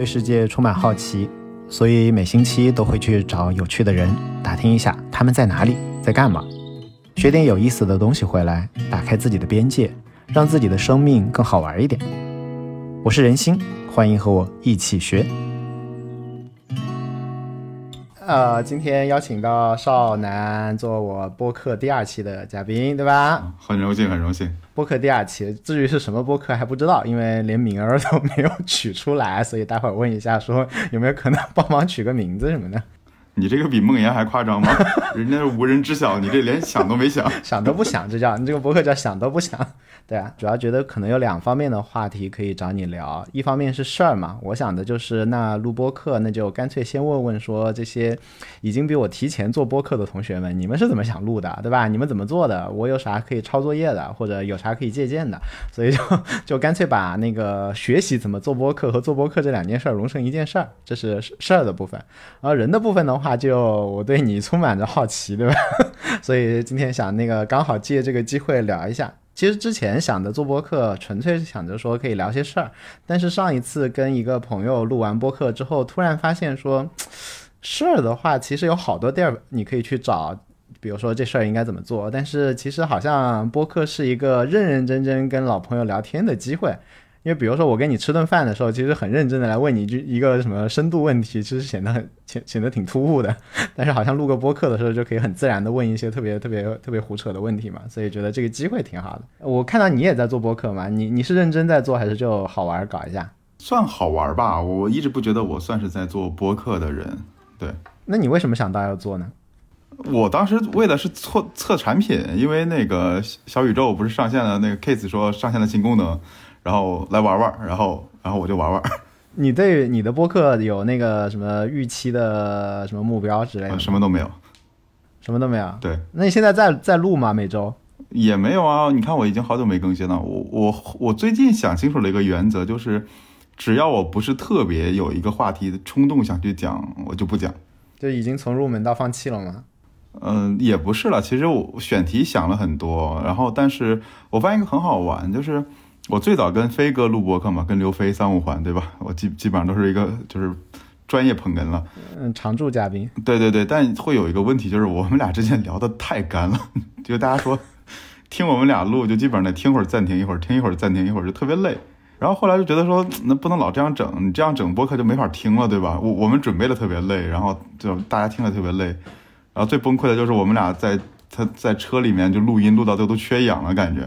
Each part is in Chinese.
对世界充满好奇，所以每星期都会去找有趣的人打听一下他们在哪里，在干嘛，学点有意思的东西回来，打开自己的边界，让自己的生命更好玩一点。我是人心，欢迎和我一起学。呃，今天邀请到少南做我播客第二期的嘉宾，对吧？很荣幸，很荣幸。播客第二期，至于是什么播客还不知道，因为连名儿都没有取出来，所以待会儿问一下，说有没有可能帮忙取个名字什么的。你这个比梦妍还夸张吗？人家是无人知晓，你这连想都没想，想都不想，这叫你这个博客叫想都不想。对啊，主要觉得可能有两方面的话题可以找你聊，一方面是事儿嘛，我想的就是那录播课，那就干脆先问问说这些已经比我提前做播客的同学们，你们是怎么想录的，对吧？你们怎么做的？我有啥可以抄作业的，或者有啥可以借鉴的？所以就就干脆把那个学习怎么做播客和做播客这两件事儿融成一件事儿，这是事儿的部分。而人的部分的话，就我对你充满着好奇，对吧？所以今天想那个刚好借这个机会聊一下。其实之前想的做播客，纯粹是想着说可以聊些事儿。但是上一次跟一个朋友录完播客之后，突然发现说，事儿的话其实有好多地儿你可以去找，比如说这事儿应该怎么做。但是其实好像播客是一个认认真真跟老朋友聊天的机会。因为比如说我跟你吃顿饭的时候，其实很认真的来问你一句一个什么深度问题，其实显得很显显得挺突兀的。但是好像录个播客的时候，就可以很自然的问一些特别特别特别胡扯的问题嘛，所以觉得这个机会挺好的。我看到你也在做播客嘛，你你是认真在做还是就好玩搞一下？算好玩吧，我一直不觉得我算是在做播客的人。对，那你为什么想到要做呢？我当时为的是测测产品，因为那个小宇宙不是上线了，那个 Case 说上线了新功能。然后来玩玩，然后然后我就玩玩。你对你的播客有那个什么预期的什么目标之类的？什么都没有，什么都没有。对，那你现在在在录吗？每周也没有啊。你看我已经好久没更新了。我我我最近想清楚了一个原则，就是只要我不是特别有一个话题的冲动想去讲，我就不讲。就已经从入门到放弃了吗？嗯，也不是了。其实我选题想了很多，然后但是我发现一个很好玩，就是。我最早跟飞哥录播客嘛，跟刘飞三五环，对吧？我基基本上都是一个就是专业捧哏了，嗯，常驻嘉宾。对对对，但会有一个问题，就是我们俩之间聊的太干了，就大家说听我们俩录，就基本上得听会儿暂停一会儿，听一会儿暂停一会儿，就特别累。然后后来就觉得说，那不能老这样整，你这样整播客就没法听了，对吧？我我们准备的特别累，然后就大家听了特别累。然后最崩溃的就是我们俩在他在车里面就录音录到都都缺氧了，感觉。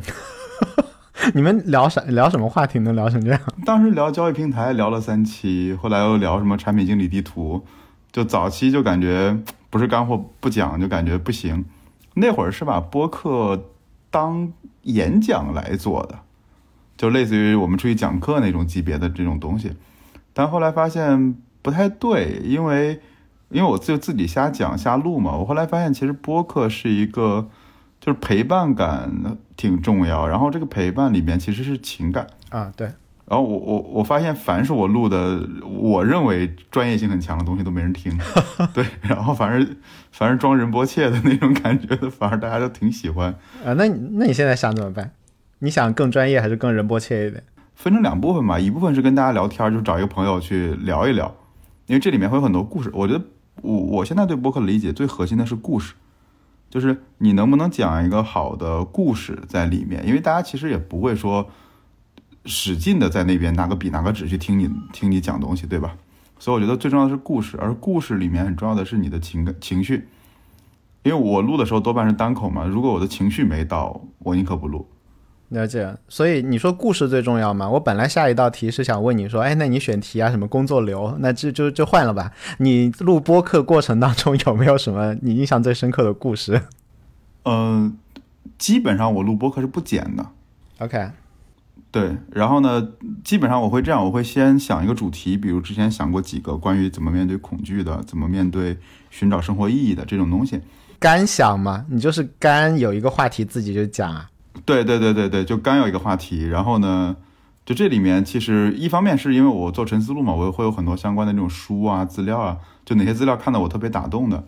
你们聊啥？聊什么话题能聊成这样？当时聊交易平台聊了三期，后来又聊什么产品经理地图，就早期就感觉不是干货不讲就感觉不行。那会儿是把播客当演讲来做的，就类似于我们出去讲课那种级别的这种东西。但后来发现不太对，因为因为我就自己瞎讲瞎录嘛。我后来发现其实播客是一个。就是陪伴感挺重要，然后这个陪伴里面其实是情感啊，对。然后我我我发现，凡是我录的，我认为专业性很强的东西都没人听，对。然后反正反而装仁波切的那种感觉的，反而大家都挺喜欢啊。那那你现在想怎么办？你想更专业还是更仁波切一点？分成两部分吧，一部分是跟大家聊天，就找一个朋友去聊一聊，因为这里面会有很多故事。我觉得我我现在对博客的理解最核心的是故事。就是你能不能讲一个好的故事在里面？因为大家其实也不会说使劲的在那边拿个笔拿个纸去听你听你讲东西，对吧？所以我觉得最重要的是故事，而故事里面很重要的是你的情感情绪。因为我录的时候多半是单口嘛，如果我的情绪没到，我宁可不录。了解，所以你说故事最重要吗？我本来下一道题是想问你说，哎，那你选题啊，什么工作流，那就就就换了吧。你录播客过程当中有没有什么你印象最深刻的故事？嗯，基本上我录播客是不剪的。OK，对，然后呢，基本上我会这样，我会先想一个主题，比如之前想过几个关于怎么面对恐惧的，怎么面对寻找生活意义的这种东西。干想嘛？你就是干有一个话题自己就讲啊？对对对对对，就刚有一个话题，然后呢，就这里面其实一方面是因为我做沉思录嘛，我会有很多相关的那种书啊、资料啊，就哪些资料看到我特别打动的。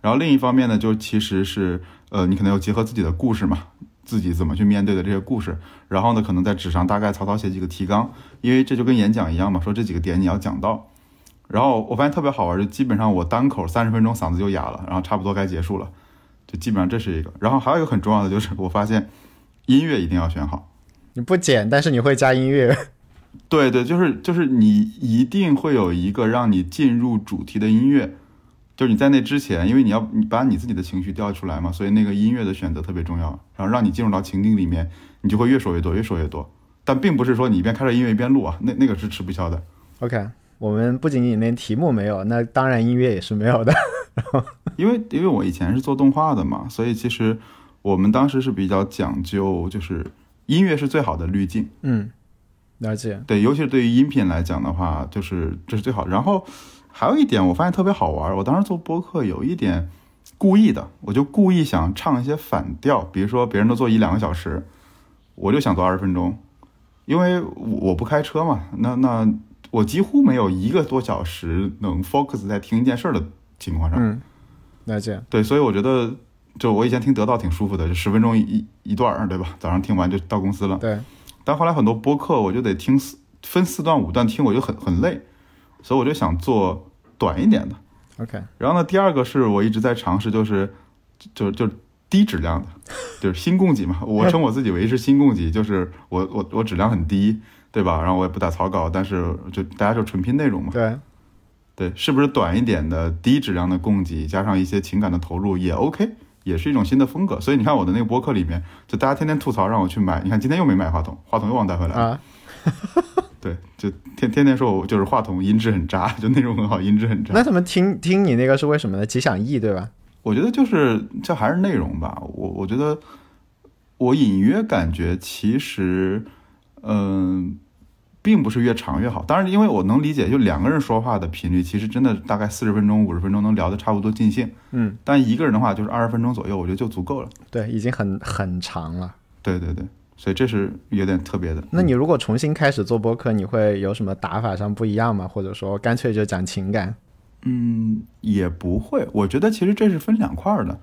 然后另一方面呢，就其实是呃，你可能要结合自己的故事嘛，自己怎么去面对的这些故事，然后呢，可能在纸上大概草草写几个提纲，因为这就跟演讲一样嘛，说这几个点你要讲到。然后我发现特别好玩，就基本上我单口三十分钟嗓子就哑了，然后差不多该结束了，就基本上这是一个。然后还有一个很重要的就是，我发现音乐一定要选好。你不剪，但是你会加音乐。对对，就是就是你一定会有一个让你进入主题的音乐。就是你在那之前，因为你要你把你自己的情绪调出来嘛，所以那个音乐的选择特别重要，然后让你进入到情境里面，你就会越说越多，越说越多。但并不是说你一边开着音乐一边录啊，那那个是吃不消的。OK。我们不仅仅连题目没有，那当然音乐也是没有的。因为因为我以前是做动画的嘛，所以其实我们当时是比较讲究，就是音乐是最好的滤镜。嗯，了解。对，尤其是对于音频来讲的话，就是这是最好。然后还有一点，我发现特别好玩。我当时做播客有一点故意的，我就故意想唱一些反调，比如说别人都做一两个小时，我就想做二十分钟，因为我不开车嘛。那那。我几乎没有一个多小时能 focus 在听一件事的情况上。嗯，了解。对，所以我觉得，就我以前听得到挺舒服的，就十分钟一一段，对吧？早上听完就到公司了。对。但后来很多播客，我就得听四分四段五段听，我就很很累，所以我就想做短一点的。OK。然后呢，第二个是我一直在尝试，就是就就低质量的，就是新供给嘛。我称我自己为是新供给，就是我我我质量很低。对吧？然后我也不打草稿，但是就大家就纯拼内容嘛。对，对，是不是短一点的低质量的供给，加上一些情感的投入也 OK，也是一种新的风格。所以你看我的那个博客里面，就大家天天吐槽让我去买，你看今天又没买话筒，话筒又忘带回来了。啊，对，就天天天说我就是话筒音质很渣，就内容很好，音质很渣。那他们听听你那个是为什么呢？吉祥意对吧？我觉得就是这还是内容吧。我我觉得我隐约感觉其实。嗯，并不是越长越好。当然，因为我能理解，就两个人说话的频率，其实真的大概四十分钟、五十分钟能聊得差不多尽兴。嗯，但一个人的话，就是二十分钟左右，我觉得就足够了。对，已经很很长了。对对对，所以这是有点特别的。那你如果重新开始做播客，你会有什么打法上不一样吗？或者说，干脆就讲情感？嗯，也不会。我觉得其实这是分两块的。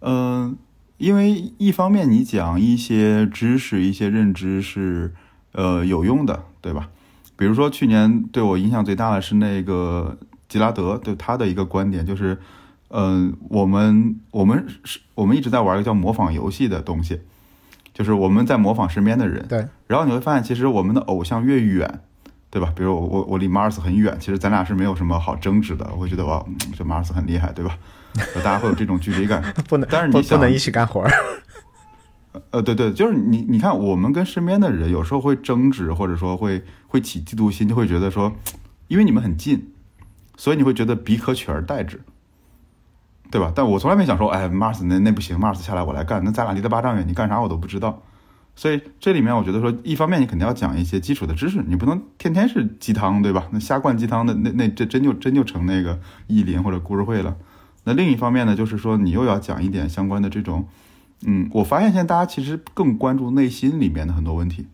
嗯，因为一方面你讲一些知识、一些认知是。呃，有用的，对吧？比如说去年对我影响最大的是那个吉拉德，对他的一个观点就是，嗯，我们我们是我们一直在玩一个叫模仿游戏的东西，就是我们在模仿身边的人。对。然后你会发现，其实我们的偶像越远，对吧？比如我我我离马尔斯很远，其实咱俩是没有什么好争执的。我会觉得哇，这马尔斯很厉害，对吧？大家会有这种距离感。不能，但是你不能一起干活。呃，对对，就是你，你看，我们跟身边的人有时候会争执，或者说会会起嫉妒心，就会觉得说，因为你们很近，所以你会觉得彼可取而代之，对吧？但我从来没想说，哎，Mars 那那不行，Mars 下来我来干，那咱俩离得八丈远，你干啥我都不知道。所以这里面我觉得说，一方面你肯定要讲一些基础的知识，你不能天天是鸡汤，对吧？那瞎灌鸡汤的，那那这真就真就成那个意林或者故事会了。那另一方面呢，就是说你又要讲一点相关的这种。嗯，我发现现在大家其实更关注内心里面的很多问题，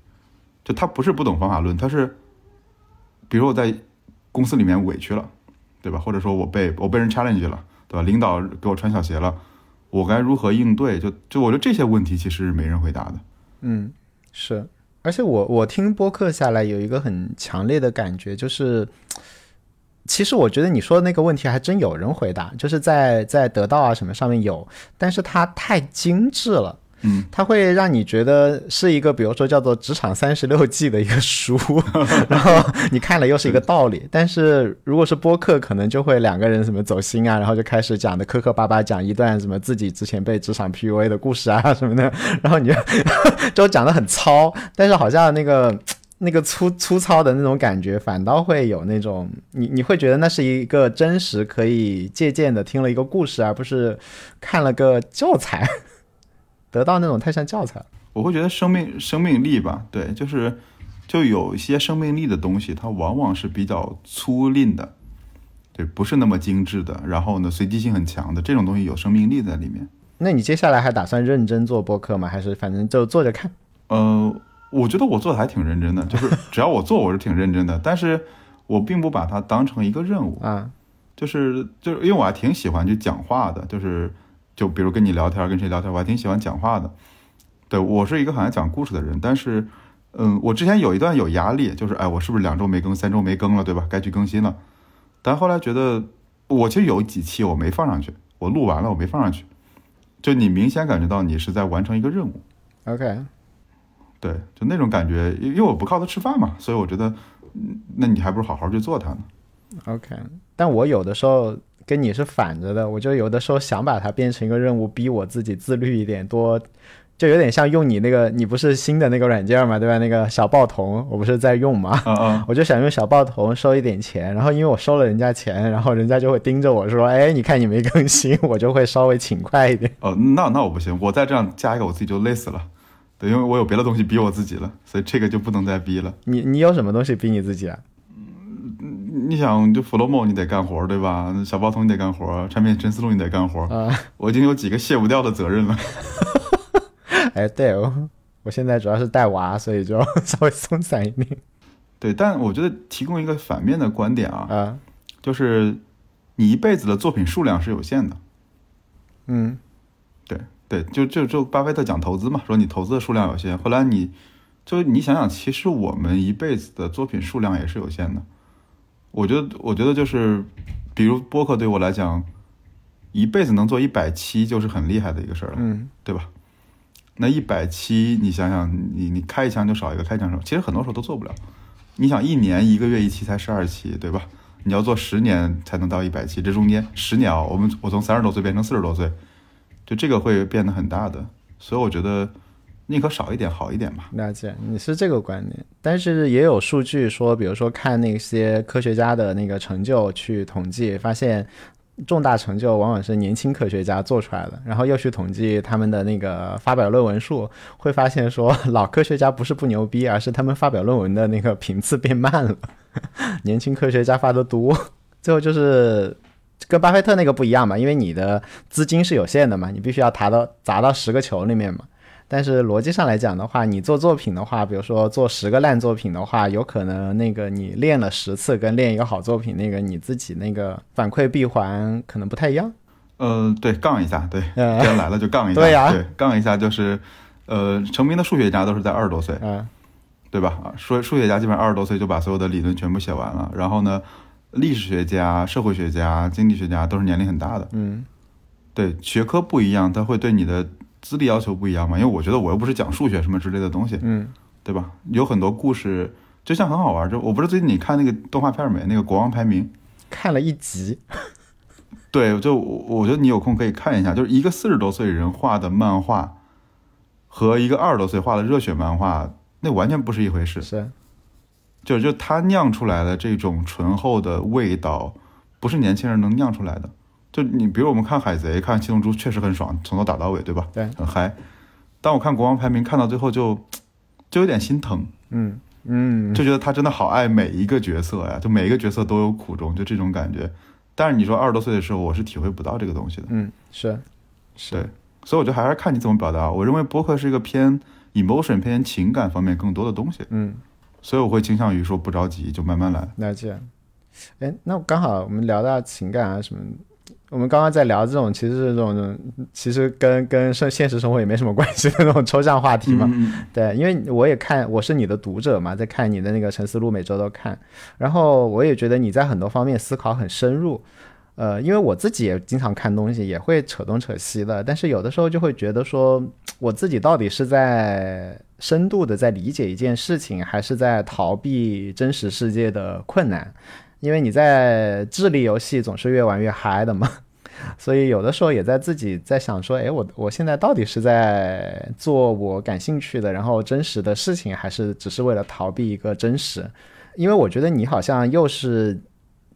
就他不是不懂方法论，他是，比如我在公司里面委屈了，对吧？或者说我被我被人 challenge 了，对吧？领导给我穿小鞋了，我该如何应对？就就我觉得这些问题其实是没人回答的。嗯，是，而且我我听播客下来有一个很强烈的感觉，就是。其实我觉得你说的那个问题还真有人回答，就是在在得到啊什么上面有，但是它太精致了，嗯，它会让你觉得是一个比如说叫做《职场三十六计》的一个书，然后你看了又是一个道理。但是如果是播客，可能就会两个人什么走心啊，然后就开始讲的磕磕巴巴，讲一段什么自己之前被职场 PUA 的故事啊什么的，然后你就 就讲的很糙，但是好像那个。那个粗粗糙的那种感觉，反倒会有那种你你会觉得那是一个真实可以借鉴的，听了一个故事，而不是看了个教材，得到那种太像教材。我会觉得生命生命力吧，对，就是就有一些生命力的东西，它往往是比较粗粝的，对，不是那么精致的。然后呢，随机性很强的这种东西有生命力在里面。那你接下来还打算认真做播客吗？还是反正就做着看？呃。我觉得我做的还挺认真的，就是只要我做，我是挺认真的。但是我并不把它当成一个任务啊，就是就是因为我还挺喜欢去讲话的，就是就比如跟你聊天，跟谁聊天，我还挺喜欢讲话的。对我是一个很爱讲故事的人，但是，嗯，我之前有一段有压力，就是哎，我是不是两周没更，三周没更了，对吧？该去更新了。但后来觉得，我其实有几期我没放上去，我录完了我没放上去，就你明显感觉到你是在完成一个任务。OK，对，就那种感觉，因因为我不靠它吃饭嘛，所以我觉得，嗯那你还不如好好去做它呢。OK，但我有的时候跟你是反着的，我就有的时候想把它变成一个任务，逼我自己自律一点，多就有点像用你那个，你不是新的那个软件嘛，对吧？那个小报童，我不是在用嘛，我就想用小报童收一点钱，然后因为我收了人家钱，然后人家就会盯着我说，哎，你看你没更新，我就会稍微勤快一点。哦，那那我不行，我再这样加一个，我自己就累死了。对，因为我有别的东西逼我自己了，所以这个就不能再逼了。你你有什么东西逼你自己啊？你想，就 Flomo 你得干活，对吧？小包头你得干活，产品陈思路你得干活。啊、我已经有几个卸不掉的责任了。哎，对哦，我现在主要是带娃，所以就 稍微松散一点。对，但我觉得提供一个反面的观点啊，啊，就是你一辈子的作品数量是有限的。嗯对对，就就就巴菲特讲投资嘛，说你投资的数量有限，后来你就你想想，其实我们一辈子的作品数量也是有限的。我觉得，我觉得就是，比如播客对我来讲，一辈子能做一百期就是很厉害的一个事儿了，嗯对吧？那一百期，你想想，你你开一枪就少一个，开一枪少，其实很多时候都做不了。你想，一年一个月一期才十二期，对吧？你要做十年才能到一百期，这中间十年啊，我们我从三十多岁变成四十多岁，就这个会变得很大的，所以我觉得宁可少一点好一点吧。了解，你是这个观点，但是也有数据说，比如说看那些科学家的那个成就去统计，发现重大成就往往是年轻科学家做出来的，然后又去统计他们的那个发表论文数，会发现说老科学家不是不牛逼，而是他们发表论文的那个频次变慢了，年轻科学家发的多，最后就是。跟巴菲特那个不一样嘛，因为你的资金是有限的嘛，你必须要砸到砸到十个球里面嘛。但是逻辑上来讲的话，你做作品的话，比如说做十个烂作品的话，有可能那个你练了十次，跟练一个好作品，那个你自己那个反馈闭环可能不太一样。呃，对，杠一下，对，嗯既然来了就杠一下，对呀杠一下就是，呃，成名的数学家都是在二十多岁，嗯对吧？啊，数数学家基本上二十多岁就把所有的理论全部写完了，然后呢，历史学家、社会学家、经济学家都是年龄很大的，嗯对，学科不一样，他会对你的资历要求不一样嘛？因为我觉得我又不是讲数学什么之类的东西，嗯对吧？有很多故事，就像很好玩，就我不是最近你看那个动画片没？那个国王排名，看了一集，对，就我我觉得你有空可以看一下，就是一个四十多岁人画的漫画，和一个二十多岁画的热血漫画，那完全不是一回事。是就就他酿出来的这种醇厚的味道，不是年轻人能酿出来的。就你比如我们看海贼、看七龙珠，确实很爽，从头打到尾，对吧？对，很嗨。但我看国王排名，看到最后就就有点心疼，嗯嗯就觉得他真的好爱每一个角色呀，就每一个角色都有苦衷，就这种感觉。但是你说二十多岁的时候，我是体会不到这个东西的。嗯是是对，所以我觉得还是看你怎么表达。我认为播客是一个偏 emotion、偏情感方面更多的东西，嗯所以我会倾向于说不着急，就慢慢来。了解。哎，那刚好我们聊到情感啊什么，我们刚刚在聊这种其实是这种其实跟跟生现实生活也没什么关系的那种抽象话题嘛。嗯对，因为我也看，我是你的读者嘛，在看你的那个陈思录，每周都看，然后我也觉得你在很多方面思考很深入。呃，因为我自己也经常看东西，也会扯东扯西的，但是有的时候就会觉得说，我自己到底是在深度的在理解一件事情，还是在逃避真实世界的困难？因为你在智力游戏总是越玩越嗨的嘛，所以有的时候也在自己在想说，哎，我我现在到底是在做我感兴趣的，然后真实的事情，还是只是为了逃避一个真实？因为我觉得你好像又是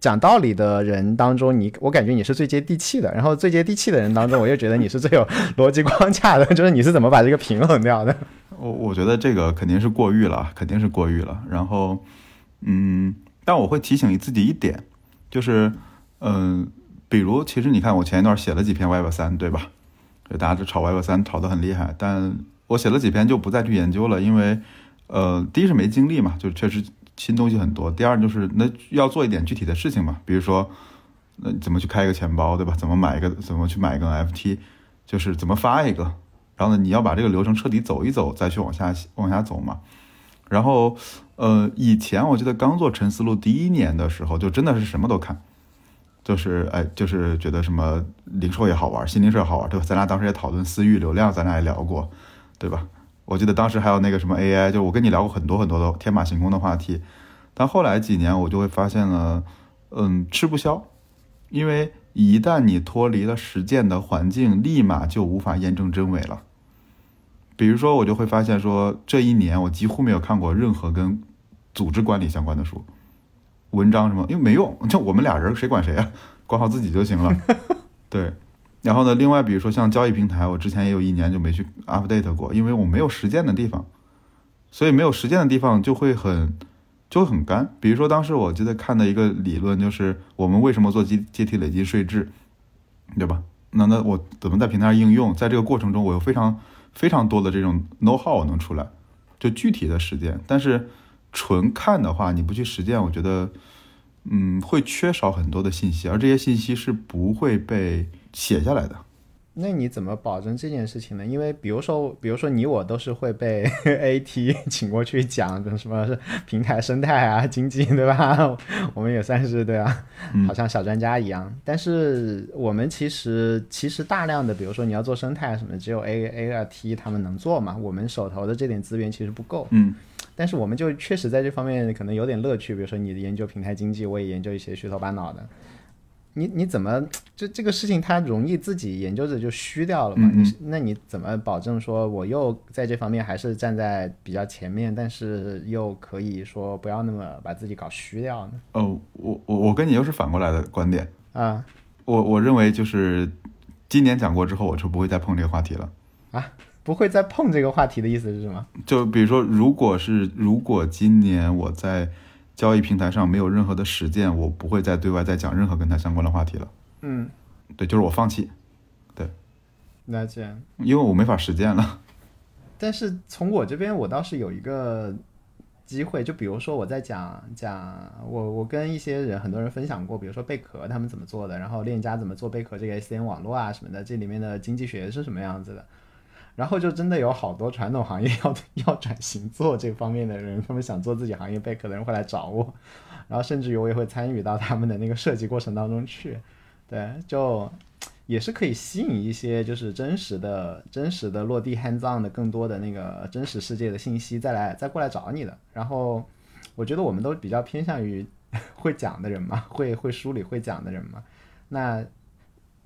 讲道理的人当中，你我感觉你是最接地气的，然后最接地气的人当中，我又觉得你是最有逻辑框架的，就是你是怎么把这个平衡掉的？我我觉得这个肯定是过誉了，肯定是过誉了。然后，嗯，但我会提醒自己一点，就是，嗯、比如其实你看，我前一段写了几篇 Web 三，对吧？就大家就炒 Web 三炒得很厉害，但我写了几篇就不再去研究了，因为，呃，第一是没精力嘛，就确实新东西很多；第二就是那要做一点具体的事情嘛，比如说，那怎么去开一个钱包，对吧？怎么买一个，怎么去买一个 NFT，就是怎么发一个，然后呢，你要把这个流程彻底走一走，再去往下往下走嘛。然后，呃，以前我记得刚做陈思路第一年的时候，就真的是什么都看，就是哎，就是觉得什么零售也好玩，新零售也好玩，对吧？咱俩当时也讨论私域流量，咱俩也聊过，对吧？我记得当时还有那个什么 AI，就我跟你聊过很多很多的天马行空的话题，但后来几年我就会发现了，嗯，吃不消，因为一旦你脱离了实践的环境，立马就无法验证真伪了。比如说，我就会发现说，这一年我几乎没有看过任何跟组织管理相关的书、文章什么，因为没用，就我们俩人谁管谁啊，管好自己就行了。对。然后呢，另外比如说像交易平台，我之前也有一年就没去 update 过，因为我没有实践的地方，所以没有实践的地方就会很就会很干。比如说当时我记得看的一个理论就是我们为什么做阶阶梯累积税制，对吧？那那我怎么在平台上应用？在这个过程中，我有非常非常多的这种 know how 能出来，就具体的实践。但是纯看的话，你不去实践，我觉得嗯会缺少很多的信息，而这些信息是不会被。写下来的，那你怎么保证这件事情呢？因为比如说，比如说你我都是会被 AT 请过去讲什么是平台生态啊、经济，对吧？我们也算是对啊，好像小专家一样。但是我们其实其实大量的，比如说你要做生态什么，只有 A A 啊 T 他们能做嘛？我们手头的这点资源其实不够。嗯，但是我们就确实在这方面可能有点乐趣。比如说你研究平台经济，我也研究一些虚头巴脑的。你你怎么就这个事情，它容易自己研究着就虚掉了嘛？你那你怎么保证说我又在这方面还是站在比较前面，但是又可以说不要那么把自己搞虚掉呢？哦，我我我跟你又是反过来的观点啊！我我认为就是今年讲过之后，我就不会再碰这个话题了啊！不会再碰这个话题的意思是什么？就比如说，如果是如果今年我在。交易平台上没有任何的实践，我不会再对外再讲任何跟它相关的话题了。嗯，对，就是我放弃。对，了解。因为我没法实践了。但是从我这边，我倒是有一个机会，就比如说我在讲讲我我跟一些人很多人分享过，比如说贝壳他们怎么做的，然后链家怎么做贝壳这个 SN 网络啊什么的，这里面的经济学是什么样子的。然后就真的有好多传统行业要要转型做这方面的人，他们想做自己行业贝壳的人会来找我，然后甚至于我也会参与到他们的那个设计过程当中去，对，就也是可以吸引一些就是真实的、真实的落地 hands on 的更多的那个真实世界的信息再来再过来找你的。然后我觉得我们都比较偏向于 会讲的人嘛，会会梳理会讲的人嘛，那。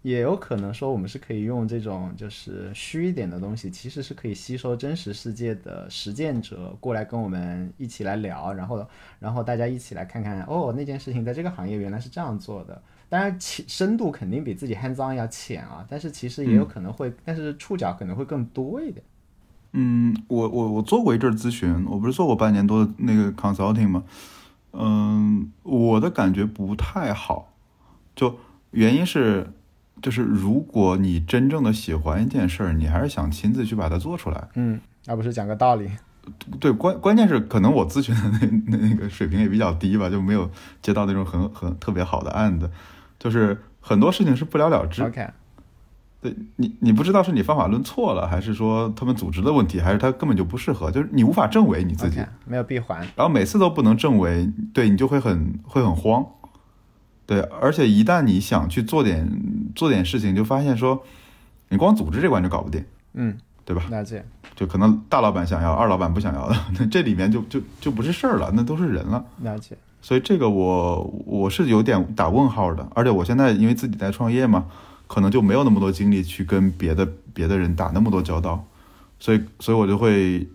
也有可能说，我们是可以用这种就是虚一点的东西，其实是可以吸收真实世界的实践者过来跟我们一起来聊，然后，然后大家一起来看看，哦，那件事情在这个行业原来是这样做的。当然，浅深度肯定比自己 hands on 要浅啊，但是其实也有可能会，但是触角可能会更多一点。嗯，我我我做过一阵咨询，我不是做过半年多的那个 consulting 吗？嗯，我的感觉不太好，就原因是。就是如果你真正的喜欢一件事儿，你还是想亲自去把它做出来，嗯，而不是讲个道理。对，关关键是可能我咨询的那那那个水平也比较低吧，就没有接到那种很很特别好的案子，就是很多事情是不了了之。OK，对你你不知道是你方法论错了，还是说他们组织的问题，还是他根本就不适合，就是你无法证伪你自己，没有闭环，然后每次都不能证伪，对你就会很会很慌。对，而且一旦你想去做点做点事情，就发现说，你光组织这关就搞不定，嗯，对吧？了解。就可能大老板想要，二老板不想要的，那这里面就就就不是事儿了，那都是人了。了解。所以这个我我是有点打问号的，而且我现在因为自己在创业嘛，可能就没有那么多精力去跟别的别的人打那么多交道，所以所以我就会，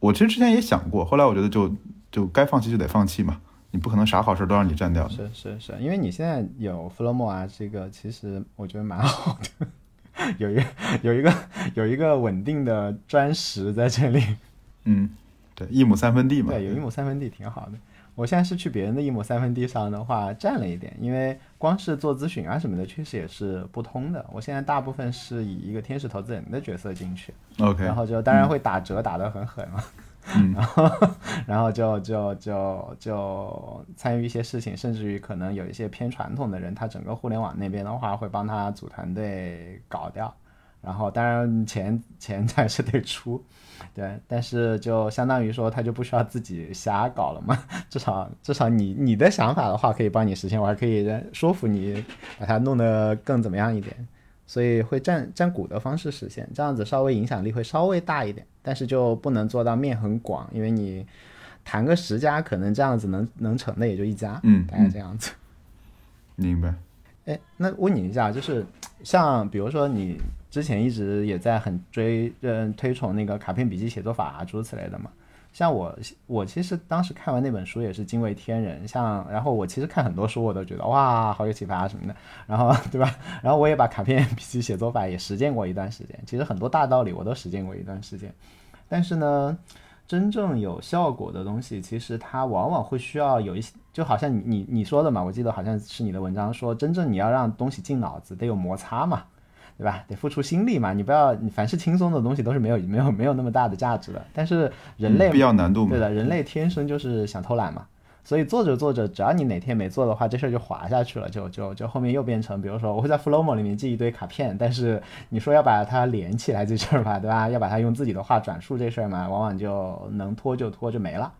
我其实之前也想过，后来我觉得就就该放弃就得放弃嘛。你不可能啥好事都让你占掉。是是是，因为你现在有弗洛莫啊，这个其实我觉得蛮好的，有一个有一个有一个稳定的砖石在这里。嗯，对，一亩三分地嘛。对，有一亩三分地挺好的。我现在是去别人的一亩三分地上的话占了一点，因为光是做咨询啊什么的，确实也是不通的。我现在大部分是以一个天使投资人的角色进去，OK，然后就当然会打折打得很狠嘛。嗯，然后，然后就就就就参与一些事情，甚至于可能有一些偏传统的人，他整个互联网那边的话会帮他组团队搞掉，然后当然钱钱还是得出，对，但是就相当于说他就不需要自己瞎搞了嘛，至少至少你你的想法的话可以帮你实现，我还可以说服你把它弄得更怎么样一点，所以会占占股的方式实现，这样子稍微影响力会稍微大一点，但是就不能做到面很广，因为你谈个十家可能这样子能能成的也就一家，嗯，大概这样子。明白。哎，那问你一下，就是像比如说你之前一直也在很追嗯推崇那个卡片笔记写作法啊诸如此类的嘛。像我我其实当时看完那本书也是惊为天人，像然后我其实看很多书我都觉得哇好有启发啊什么的，然后 对吧？然后我也把卡片 笔记写作法也实践过一段时间，其实很多大道理我都实践过一段时间，但是呢。真正有效果的东西，其实它往往会需要有一些，就好像你你你说的嘛，我记得好像是你的文章说，真正你要让东西进脑子，得有摩擦嘛，对吧？得付出心力嘛，你不要你凡是轻松的东西都是没有没有没有那么大的价值的。但是人类必要难度嘛，对的，人类天生就是想偷懒嘛。所以做着做着，只要你哪天没做的话，这事儿就滑下去了，就就就后面又变成，比如说我会在 Flowmo 里面记一堆卡片，但是你说要把它连起来这事儿吧，对吧？要把它用自己的话转述这事儿嘛，往往就能拖就拖就没了。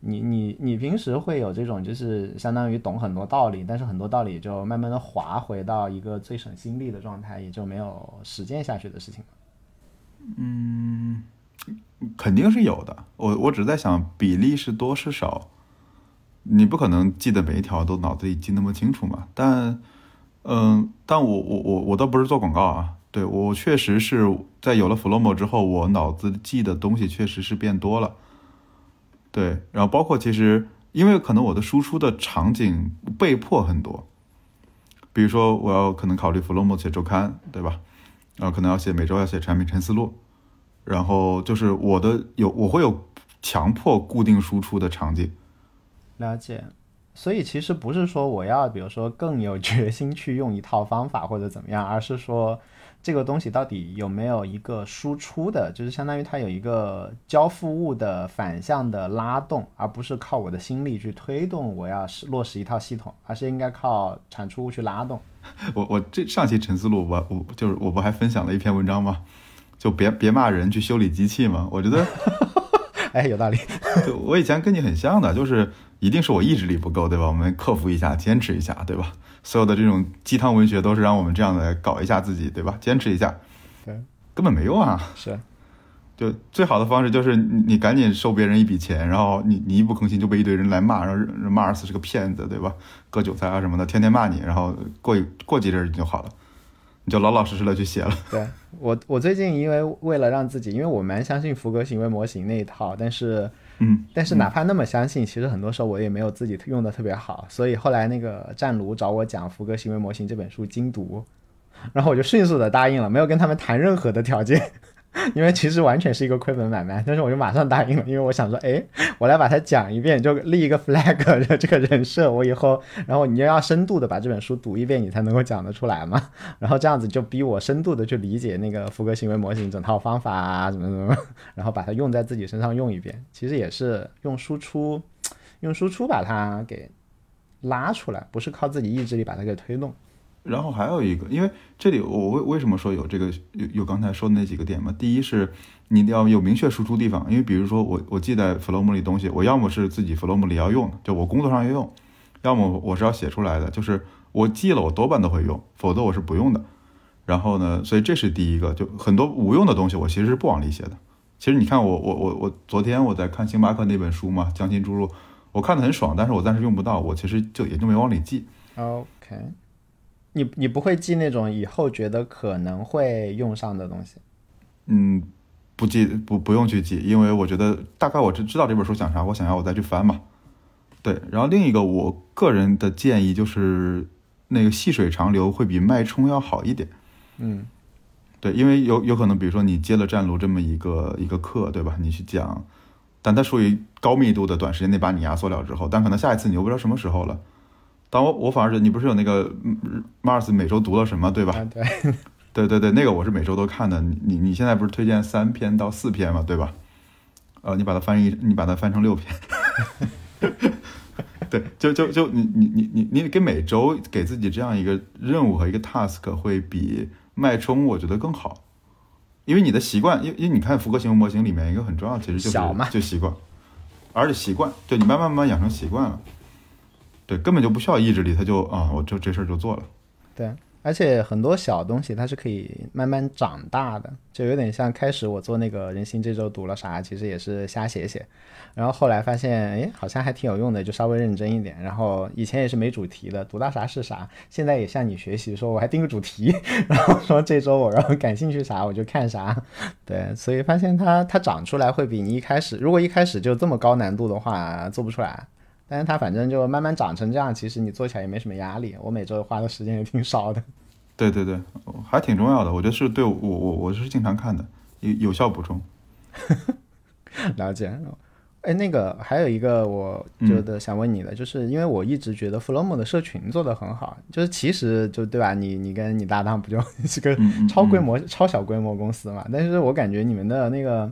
你你你平时会有这种就是相当于懂很多道理，但是很多道理就慢慢的滑回到一个最省心力的状态，也就没有实践下去的事情嗯，肯定是有的。我我只在想比例是多是少。你不可能记得每一条都脑子里记那么清楚嘛？但，嗯，但我我我我倒不是做广告啊，对我确实是在有了 Flomo 之后，我脑子记的东西确实是变多了。对，然后包括其实因为可能我的输出的场景被迫很多，比如说我要可能考虑 Flowmo 写周刊，对吧？然后可能要写每周要写产品陈思路，然后就是我的有我会有强迫固定输出的场景。了解，所以其实不是说我要，比如说更有决心去用一套方法或者怎么样，而是说这个东西到底有没有一个输出的，就是相当于它有一个交付物的反向的拉动，而不是靠我的心力去推动我要落实一套系统，而是应该靠产出物去拉动。我我这上期陈思路，我我就是我不还分享了一篇文章吗？就别别骂人去修理机器嘛。我觉得，哎，有道理。我以前跟你很像的，就是。一定是我意志力不够，对吧？我们克服一下，坚持一下，对吧？所有的这种鸡汤文学都是让我们这样的搞一下自己，对吧？坚持一下，对，根本没用啊！是，就最好的方式就是你赶紧收别人一笔钱，然后你你一不更新就被一堆人来骂，然后骂尔斯是个骗子，对吧？割韭菜啊什么的，天天骂你，然后过一过几阵你就好了，你就老老实实的去写了。对我，我最近因为为了让自己，因为我蛮相信福格行为模型那一套，但是。嗯，但是哪怕那么相信，其实很多时候我也没有自己用的特别好，所以后来那个战卢找我讲《福格行为模型》这本书精读，然后我就迅速的答应了，没有跟他们谈任何的条件。因为其实完全是一个亏本买卖，但是我就马上答应了，因为我想说，哎，我来把它讲一遍，就立一个 flag 的这个人设，我以后，然后你又要深度的把这本书读一遍，你才能够讲得出来嘛。然后这样子就逼我深度的去理解那个福格行为模型整套方法啊，怎么怎么，然后把它用在自己身上用一遍，其实也是用输出，用输出把它给拉出来，不是靠自己意志力把它给推动。然后还有一个，因为这里我为为什么说有这个有有刚才说的那几个点嘛？第一是你要有明确输出地方，因为比如说我我记在 Flow 里东西，我要么是自己 Flow 里要用的，就我工作上要用；要么我是要写出来的，就是我记了我多半都会用，否则我是不用的。然后呢，所以这是第一个，就很多无用的东西我其实是不往里写的。其实你看我我我我昨天我在看星巴克那本书嘛，《将心注入》，我看的很爽，但是我暂时用不到，我其实就也就没往里记。OK。你你不会记那种以后觉得可能会用上的东西？嗯，不记不不用去记，因为我觉得大概我知知道这本书讲啥，我想要我再去翻嘛。对，然后另一个我个人的建议就是那个细水长流会比脉冲要好一点。嗯，对，因为有有可能比如说你接了战卢这么一个一个课，对吧？你去讲，但它属于高密度的短时间内把你压缩了之后，但可能下一次你又不知道什么时候了。但我我反而是你不是有那个 Mars 每周读了什么对吧？对，对对对，那个我是每周都看的。你你现在不是推荐三篇到四篇嘛，对吧？呃，你把它翻译，你把它翻成六篇。对，就就就你你你你你给每周给自己这样一个任务和一个 task 会比脉冲我觉得更好。因为你的习惯，因因为你看福格行为模型里面一个很重要，其实就是小就习惯，而且习惯，对你慢慢慢慢养成习惯了，对，根本就不需要意志力，他就啊，我就这事儿就做了。对，而且很多小东西它是可以慢慢长大的，就有点像开始我做那个人心这周读了啥，其实也是瞎写写，然后后来发现，哎，好像还挺有用的，就稍微认真一点。然后以前也是没主题的，读到啥是啥，现在也向你学习，说我还定个主题，然后说这周我然后感兴趣啥我就看啥，对，所以发现它它长出来会比你一开始，如果一开始就这么高难度的话，做不出来。但是它反正就慢慢长成这样，其实你做起来也没什么压力。我每周花的时间也挺少的。对对对，还挺重要的，我觉得是对我我我是经常看的，有有效补充。了解。哎，那个还有一个我觉得想问你的，就是因为我一直觉得 Flomo 的社群做得很好，就是其实就对吧？你你跟你搭档不就 是个超规模、超小规模公司嘛？但是我感觉你们的那个。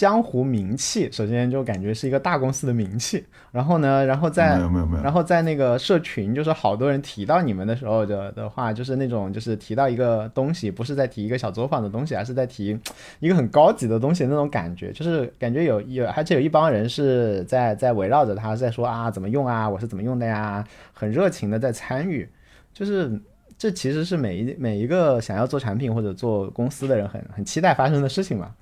江湖名气，首先就感觉是一个大公司的名气，然后呢，然后在没有没有没有，然后在那个社群，就是好多人提到你们的时候的的话，就是那种就是提到一个东西，不是在提一个小作坊的东西，而是在提一个很高级的东西那种感觉，就是感觉有有，而且有一帮人是在在围绕着他在说啊怎么用啊，我是怎么用的呀，很热情的在参与，就是这其实是每一每一个想要做产品或者做公司的人很很期待发生的事情嘛，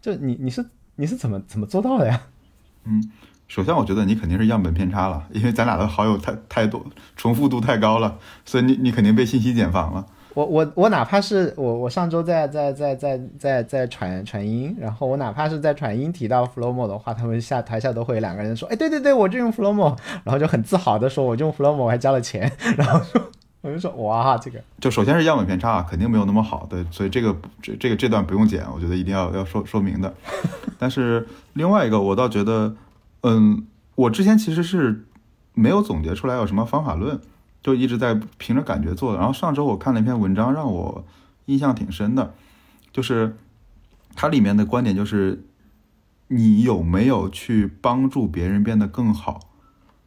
就你你是。你是怎么怎么做到的呀？嗯，首先我觉得你肯定是样本偏差了，因为咱俩的好友太太多，重复度太高了，所以你你肯定被信息茧房了。我我我哪怕是我我上周在在在在在在传传音，然后我哪怕是在传音提到 Flomo 的话，他们下台下都会有两个人说，哎，对对对，我就用 Flomo，然后就很自豪的说，我用 Flomo 我还交了钱，然后说。我就说哇，这个就首先是样本偏差，肯定没有那么好，对，所以这个这这个这段不用剪，我觉得一定要要说说明的。但是另外一个，我倒觉得，嗯，我之前其实是没有总结出来有什么方法论，就一直在凭着感觉做的。然后上周我看了一篇文章，让我印象挺深的，就是它里面的观点就是，你有没有去帮助别人变得更好，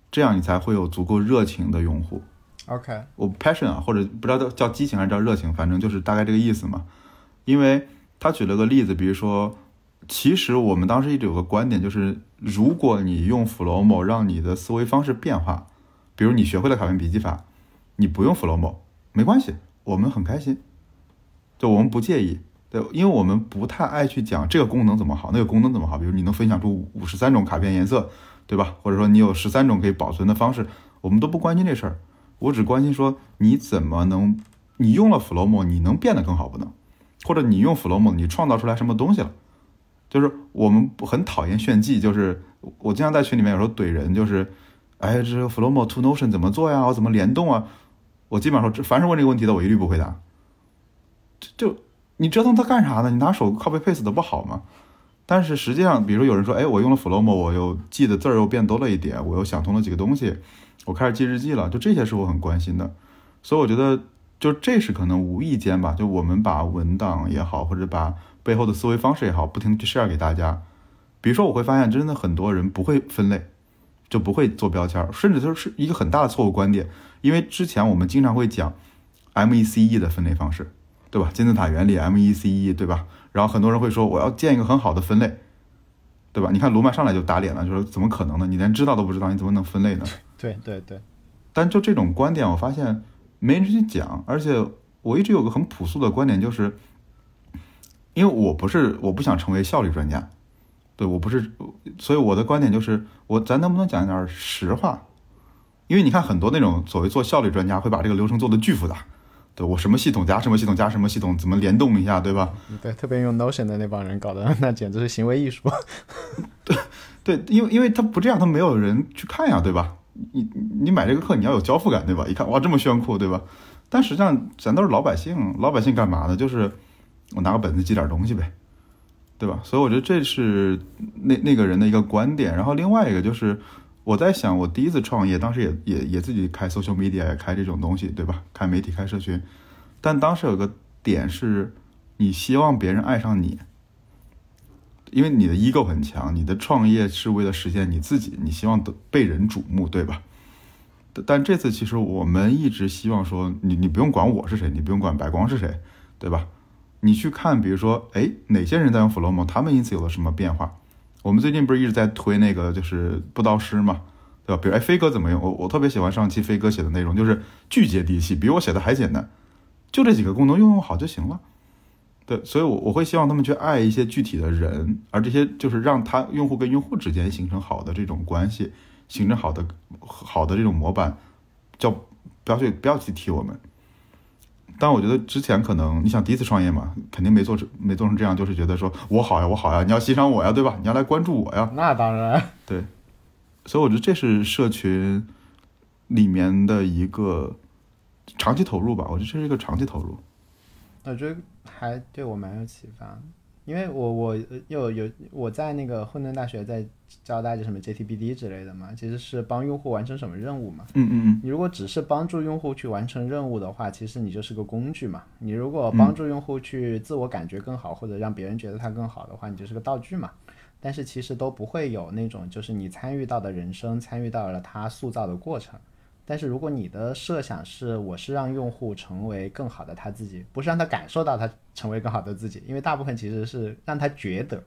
这样你才会有足够热情的用户。OK，我 passion 啊，或者不知道叫激情还是叫热情，反正就是大概这个意思嘛。因为他举了个例子，比如说，其实我们当时一直有个观点，就是如果你用 Flomo 让你的思维方式变化，比如你学会了卡片笔记法，你不用 Flomo 没关系，我们很开心，就我们不介意，对，因为我们不太爱去讲这个功能怎么好，那个功能怎么好，比如你能分享出五十三种卡片颜色，对吧？或者说你有十三种可以保存的方式，我们都不关心这事儿。我只关心说你怎么能，你用了 Flomo，你能变得更好不能？或者你用 Flomo，你创造出来什么东西了？就是我们很讨厌炫技，就是我经常在群里面有时候怼人，就是，哎，这个 Flomo to Notion 怎么做呀？我怎么联动啊？我基本上说，凡是问这个问题的，我一律不回答。就你折腾它干啥呢？你拿手 copy paste 的不好吗？但是实际上，比如说有人说，哎，我用了 Flomo，我又记的字儿又变多了一点，我又想通了几个东西。我开始记日记了，就这些是我很关心的，所以我觉得就这是可能无意间吧，就我们把文档也好，或者把背后的思维方式也好，不停去 share 给大家。比如说，我会发现真的很多人不会分类，就不会做标签，甚至就是一个很大的错误观点。因为之前我们经常会讲 M E C E 的分类方式，对吧？金字塔原理 M E C E，对吧？然后很多人会说我要建一个很好的分类，对吧？你看卢曼上来就打脸了，就说怎么可能呢？你连知道都不知道，你怎么能分类呢？对对对，但就这种观点，我发现没人去讲，而且我一直有个很朴素的观点，就是因为我不是我不想成为效率专家，对我不是，所以我的观点就是，我咱能不能讲一点实话？因为你看很多那种所谓做效率专家会把这个流程做的巨复杂，对我什么系统加什么系统加什么系统怎么联动一下，对吧？对，特别用 Notion 的那帮人搞的，那简直是行为艺术。对对，因为因为他不这样，他没有人去看呀，对吧？你你买这个课，你要有交付感，对吧？一看哇，这么炫酷，对吧？但实际上咱都是老百姓，老百姓干嘛呢？就是我拿个本子记点东西呗，对吧？所以我觉得这是那那个人的一个观点。然后另外一个就是我在想，我第一次创业，当时也也也自己开 social media，也开这种东西，对吧？开媒体，开社群。但当时有个点是，你希望别人爱上你。因为你的 ego 很强，你的创业是为了实现你自己，你希望得被人瞩目，对吧？但这次其实我们一直希望说，你你不用管我是谁，你不用管白光是谁，对吧？你去看，比如说，哎，哪些人在用 Flomo，他们因此有了什么变化？我们最近不是一直在推那个就是布道师嘛，对吧？比如哎，飞哥怎么用？我我特别喜欢上期飞哥写的内容，就是巨接地气，比我写的还简单，就这几个功能用用好就行了。对，所以，我我会希望他们去爱一些具体的人，而这些就是让他用户跟用户之间形成好的这种关系，形成好的好的这种模板，叫不要去不要去提我们。但我觉得之前可能你想第一次创业嘛，肯定没做成没做成这样，就是觉得说我好呀，我好呀，你要欣赏我呀，对吧？你要来关注我呀。那当然。对，所以我觉得这是社群里面的一个长期投入吧。我觉得这是一个长期投入。那觉得还对我蛮有启发。因为我我有有我在那个混沌大学在教大家什么 JTBD 之类的嘛，其实是帮用户完成什么任务嘛。嗯嗯嗯。你如果只是帮助用户去完成任务的话，其实你就是个工具嘛。你如果帮助用户去自我感觉更好，或者让别人觉得他更好的话，你就是个道具嘛。但是其实都不会有那种就是你参与到的人生，参与到了他塑造的过程。但是如果你的设想是我是让用户成为更好的他自己，不是让他感受到他成为更好的自己，因为大部分其实是让他觉得。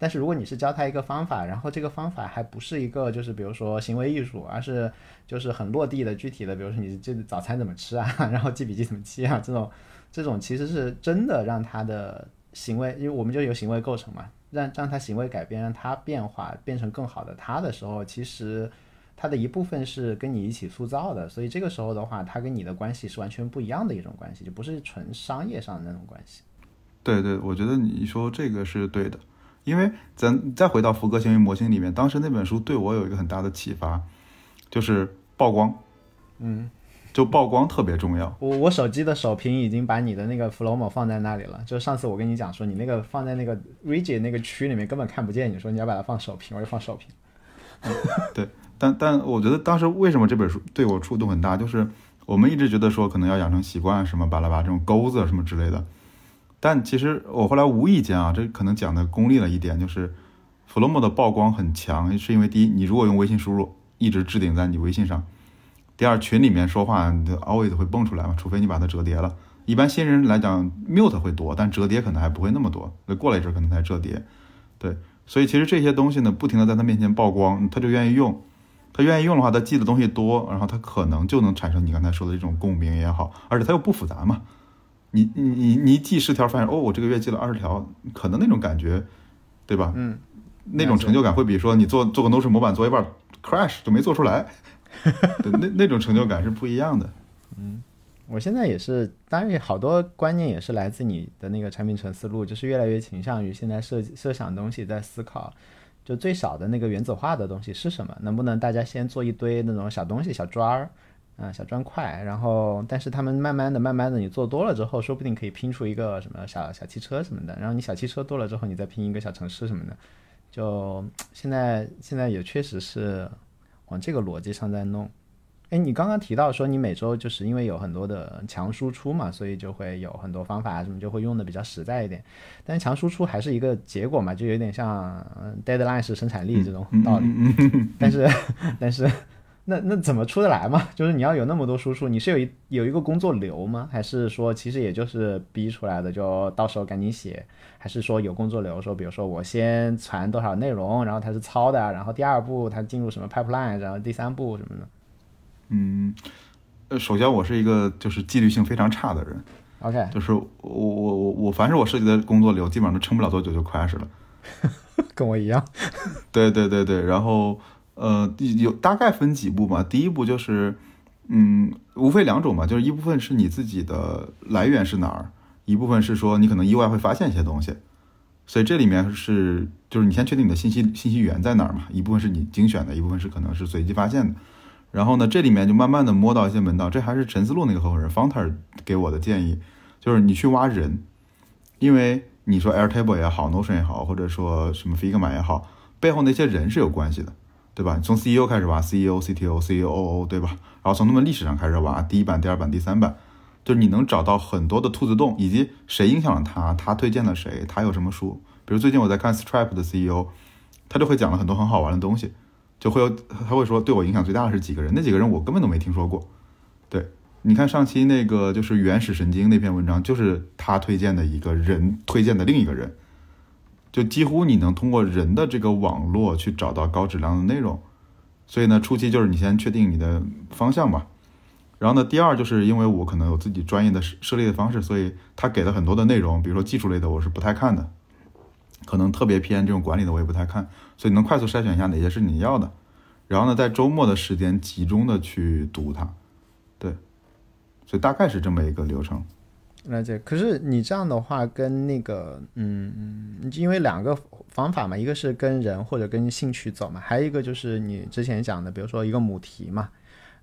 但是如果你是教他一个方法，然后这个方法还不是一个就是比如说行为艺术，而是就是很落地的具体的，比如说你这早餐怎么吃啊，然后记笔记怎么记啊，这种这种其实是真的让他的行为，因为我们就有行为构成嘛，让让他行为改变，让他变化变成更好的他的时候，其实。它的一部分是跟你一起塑造的，所以这个时候的话，它跟你的关系是完全不一样的一种关系，就不是纯商业上的那种关系。对对，我觉得你说这个是对的，因为咱再回到福格行为模型里面，当时那本书对我有一个很大的启发，就是曝光。嗯，就曝光特别重要。我我手机的首屏已经把你的那个 Flomo 放在那里了，就上次我跟你讲说，你那个放在那个 Widget 那个区里面根本看不见，你说你要把它放首屏，我就放首屏。对。但但我觉得当时为什么这本书对我触动很大，就是我们一直觉得说可能要养成习惯什么巴拉巴这种钩子什么之类的，但其实我后来无意间啊，这可能讲的功利了一点，就是 Flomo 的曝光很强，是因为第一，你如果用微信输入一直置顶在你微信上；第二，群里面说话 always 会蹦出来嘛，除非你把它折叠了。一般新人来讲 mute 会多，但折叠可能还不会那么多，那过了一阵可能才折叠。对，所以其实这些东西呢，不停的在他面前曝光，他就愿意用。他愿意用的话，他记的东西多，然后他可能就能产生你刚才说的这种共鸣也好，而且他又不复杂嘛。你你你你记十条，发现哦，我这个月记了二十条，可能那种感觉，对吧？嗯，那种成就感会比说你做做个 Notion 模板做一半 crash 就没做出来，那那种成就感是不一样的。嗯，我现在也是，当然好多观念也是来自你的那个产品层思路，就是越来越倾向于现在设设想东西在思考。就最少的那个原子化的东西是什么？能不能大家先做一堆那种小东西、小砖儿，啊，小砖块，然后，但是他们慢慢的、慢慢的，你做多了之后，说不定可以拼出一个什么小小汽车什么的。然后你小汽车多了之后，你再拼一个小城市什么的。就 现在，现在也确实是往这个逻辑上在弄。哎，你刚刚提到说你每周就是因为有很多的强输出嘛，所以就会有很多方法什么就会用的比较实在一点。但是强输出还是一个结果嘛，就有点像 deadline 是生产力这种道理。但是，但是那那怎么出得来嘛？就是你要有那么多输出，你是有一有一个工作流吗？还是说其实也就是逼出来的，就到时候赶紧写？还是说有工作流？说比如说我先传多少内容，然后它是抄的，然后第二步它进入什么 pipeline，然后第三步什么的。嗯，呃，首先我是一个就是纪律性非常差的人，OK，就是我我我我凡是我涉及的工作流，基本上都撑不了多久就 crash 了，跟我一样。对对对对，然后呃有大概分几步嘛，第一步就是嗯，无非两种嘛，就是一部分是你自己的来源是哪儿，一部分是说你可能意外会发现一些东西，所以这里面是就是你先确定你的信息信息源在哪儿嘛，一部分是你精选的，一部分是可能是随机发现的。然后呢，这里面就慢慢的摸到一些门道，这还是陈思路那个合伙人 Founder 给我的建议，就是你去挖人，因为你说 Airtable 也好，Notion 也好，或者说什么 Figma 也好，背后那些人是有关系的，对吧？从 CEO 开始挖，CEO、CTO、COO，对吧？然后从他们历史上开始挖，第一版、第二版、第三版，就是你能找到很多的兔子洞，以及谁影响了他，他推荐了谁，他有什么书。比如最近我在看 Stripe 的 CEO，他就会讲了很多很好玩的东西。就会有他会说对我影响最大的是几个人，那几个人我根本都没听说过，对，你看上期那个就是原始神经那篇文章，就是他推荐的一个人推荐的另一个人，就几乎你能通过人的这个网络去找到高质量的内容。所以呢，初期就是你先确定你的方向吧。然后呢，第二就是因为我可能有自己专业的设设立的方式，所以他给了很多的内容，比如说技术类的我是不太看的，可能特别偏这种管理的我也不太看，所以能快速筛选一下哪些是你要的。然后呢，在周末的时间集中的去读它，对，所以大概是这么一个流程。了解。可是你这样的话，跟那个，嗯，因为两个方法嘛，一个是跟人或者跟兴趣走嘛，还有一个就是你之前讲的，比如说一个母题嘛。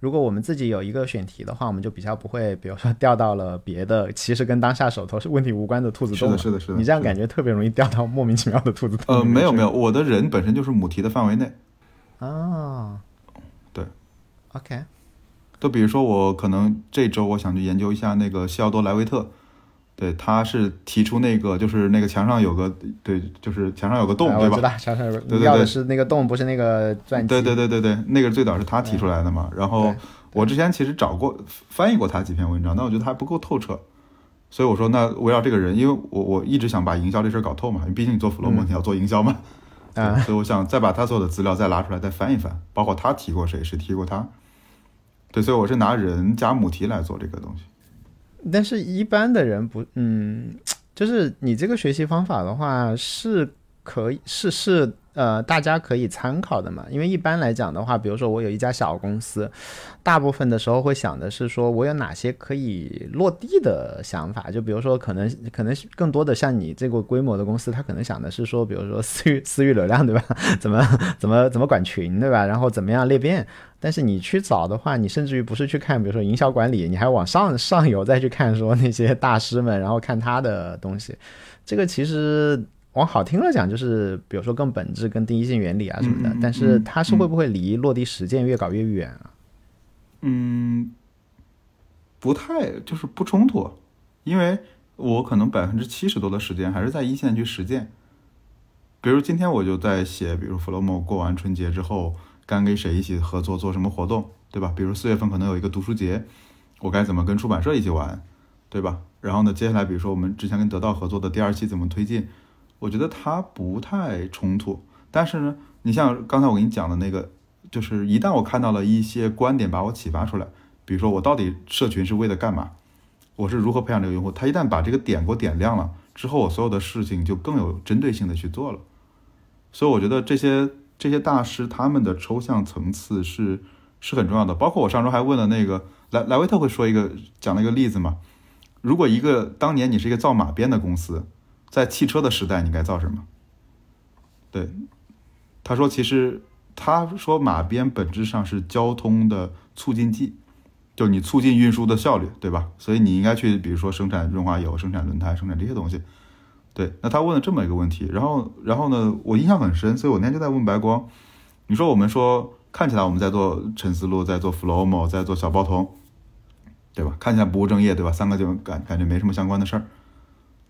如果我们自己有一个选题的话，我们就比较不会，比如说掉到了别的其实跟当下手头是问题无关的兔子洞。是的，是的，是的。你这样感觉特别容易掉到莫名其妙的兔子洞。呃，没有没有，我的人本身就是母题的范围内。啊，对，OK，就比如说我可能这周我想去研究一下那个西奥多莱维特，对，他是提出那个就是那个墙上有个对，就是墙上有个洞，对吧？我知道墙上有，对对要的是那个洞，不是那个钻机。对对对对对，那个最早是他提出来的嘛。然后我之前其实找过翻译过他几篇文章，但我觉得还不够透彻，所以我说那围绕这个人，因为我我一直想把营销这事儿搞透嘛，毕竟你做 flow 嘛，你要做营销嘛。啊，所以我想再把他所有的资料再拿出来，再翻一翻，包括他提过谁，谁提过他。对，所以我是拿人加母题来做这个东西。但是，一般的人不，嗯，就是你这个学习方法的话，是可以，是是。呃，大家可以参考的嘛，因为一般来讲的话，比如说我有一家小公司，大部分的时候会想的是说我有哪些可以落地的想法，就比如说可能可能更多的像你这个规模的公司，他可能想的是说，比如说私 域私域流量对吧？怎么怎么怎么管群对吧？然后怎么样裂变？但是你去找的话，你甚至于不是去看，比如说营销管理，你还往上上游再去看说那些大师们，然后看他的东西，这个其实。往好听了讲，就是比如说更本质、更第一性原理啊什么的，但是它是会不会离落地实践越搞越远啊？嗯，不太，就是不冲突，因为我可能百分之七十多的时间还是在一线去实践。比如今天我就在写，比如 Flowmo 过完春节之后，该跟谁一起合作做什么活动，对吧？比如四月份可能有一个读书节，我该怎么跟出版社一起玩，对吧？然后呢，接下来比如说我们之前跟得到合作的第二期怎么推进？我觉得它不太冲突，但是呢，你像刚才我给你讲的那个，就是一旦我看到了一些观点把我启发出来，比如说我到底社群是为了干嘛，我是如何培养这个用户，他一旦把这个点给我点亮了之后，我所有的事情就更有针对性的去做了。所以我觉得这些这些大师他们的抽象层次是是很重要的。包括我上周还问了那个莱莱维特会说一个讲了一个例子嘛，如果一个当年你是一个造马鞭的公司。在汽车的时代，你该造什么？对，他说，其实他说马鞭本质上是交通的促进剂，就你促进运输的效率，对吧？所以你应该去，比如说生产润滑油、生产轮胎、生产这些东西。对，那他问了这么一个问题，然后，然后呢，我印象很深，所以我那天就在问白光，你说我们说看起来我们在做沉思路，在做 Flowmo，在做小包头，对吧？看起来不务正业，对吧？三个就感感觉没什么相关的事儿。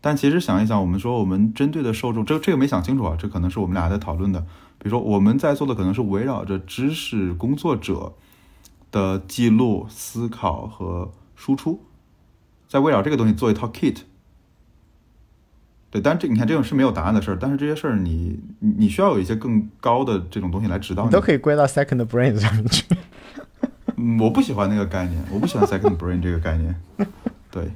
但其实想一想，我们说我们针对的受众，这这个没想清楚啊，这可能是我们俩在讨论的。比如说我们在做的可能是围绕着知识工作者的记录、思考和输出，在围绕这个东西做一套 kit。对，但这你看这种是没有答案的事儿，但是这些事儿你你需要有一些更高的这种东西来指导你。都可以归到 second brain 上面去。嗯，我不喜欢那个概念，我不喜欢 second brain 这个概念。对。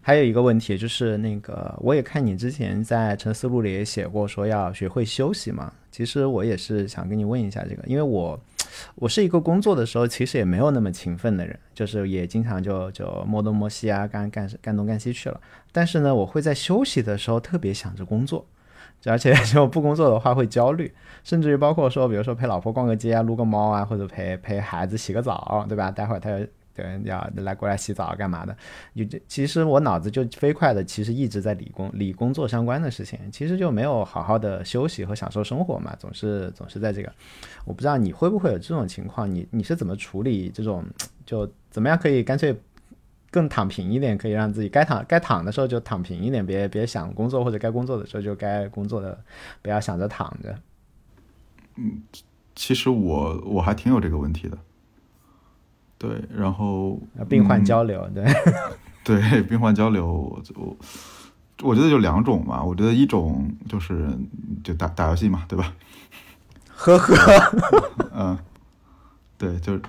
还有一个问题就是，那个我也看你之前在沉思录里也写过，说要学会休息嘛。其实我也是想跟你问一下这个，因为我 我是一个工作的时候其实也没有那么勤奋的人，就是也经常就就摸东摸西啊，干干干东干西去了。但是呢，我会在休息的时候特别想着工作，而且 就不工作的话会焦虑，甚至于包括说，比如说陪老婆逛个街啊，撸个猫啊，或者陪陪孩子洗个澡，对吧？待会儿他。对，要来过来洗澡干嘛的？就这其实我脑子就飞快的，其实一直在理工理工作相关的事情，其实就没有好好的休息和享受生活嘛，总是总是在这个。我不知道你会不会有这种情况，你你是怎么处理这种？就怎么样可以干脆更躺平一点，可以让自己该躺该躺的时候就躺平一点，别别想工作，或者该工作的时候就该工作的，不要想着躺着。嗯，其实我我还挺有这个问题的。对，然后病患交流，对 对，病患交流，我我觉得就两种嘛，我觉得一种就是就打打游戏嘛，对吧？呵呵，嗯，对，就是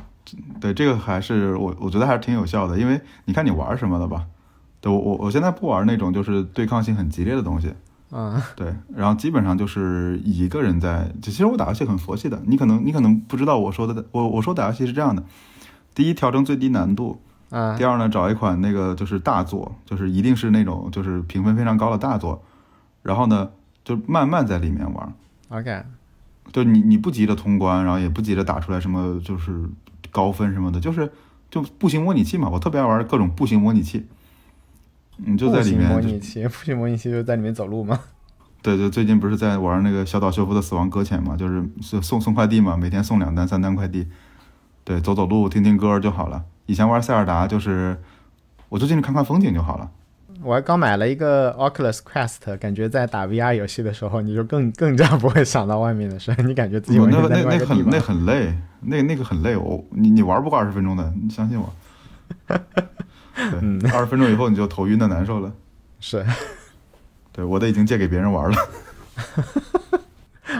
对这个还是我我觉得还是挺有效的，因为你看你玩什么的吧。对我我我现在不玩那种就是对抗性很激烈的东西，嗯，对，然后基本上就是一个人在，其实我打游戏很佛系的，你可能你可能不知道我说的，我我说打游戏是这样的，第一调整最低难度，啊。第二呢找一款那个就是大作，就是一定是那种就是评分非常高的大作，然后呢就慢慢在里面玩，，OK，就你你不急着通关，然后也不急着打出来什么就是高分什么的，就是就步行模拟器嘛，我特别爱玩各种步行模拟器。你就在里步行模面就，拟器，步行模拟器就在里面走路吗？对对，最近不是在玩那个小岛秀夫的死亡搁浅嘛，就是送送送快递嘛，每天送两单三单快递，对，走走路听听歌就好了。以前玩塞尔达就是，我就进去看看风景就好了。我还刚买了一个 Oculus Quest，感觉在打 VR 游戏的时候，你就更更加不会想到外面的事，你感觉自己完全在另外那那个很那一个地方。很累，那那个很累，我你你玩不过二十分钟的，你相信我。嗯对，二十分钟以后你就头晕的难受了。是对我的已经借给别人玩了。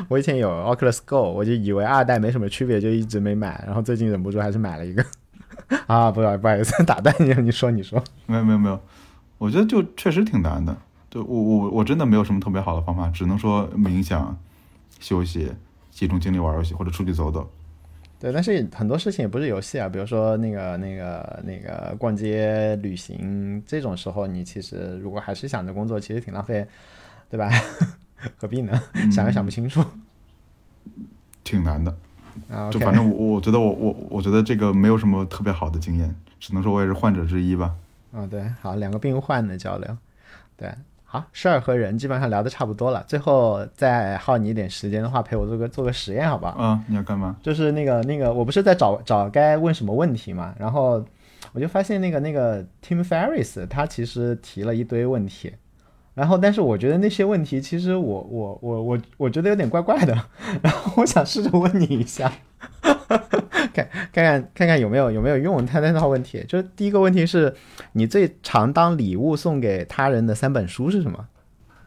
我以前有 Oculus Go，我就以为二代没什么区别，就一直没买，然后最近忍不住还是买了一个。啊，不好不好意思，打断你，你说你说。没有没有没有，我觉得就确实挺难的。就我我我真的没有什么特别好的方法，只能说冥想、休息、集中精力玩游戏或者出去走走。对，但是很多事情也不是游戏啊，比如说那个、那个、那个逛街、旅行这种时候，你其实如果还是想着工作，其实挺浪费，对吧？何必呢？想也想不清楚挺难的，啊。就反正我我觉得我我我觉得这个没有什么特别好的经验，只能说我也是患者之一吧。啊，对，好，两个病患的交流，对，好，事儿和人基本上聊的差不多了，最后再耗你一点时间的话，陪我做个做个实验，好不好？啊，你要干嘛？就是那个那个，我不是在找找该问什么问题嘛，然后我就发现那个那个 Tim Ferris 他其实提了一堆问题，然后但是我觉得那些问题其实我我我我我觉得有点怪怪的，然后我想试着问你一下，看看看看看有没有有没有用他那套问题，就是第一个问题是你最常当礼物送给他人的三本书是什么？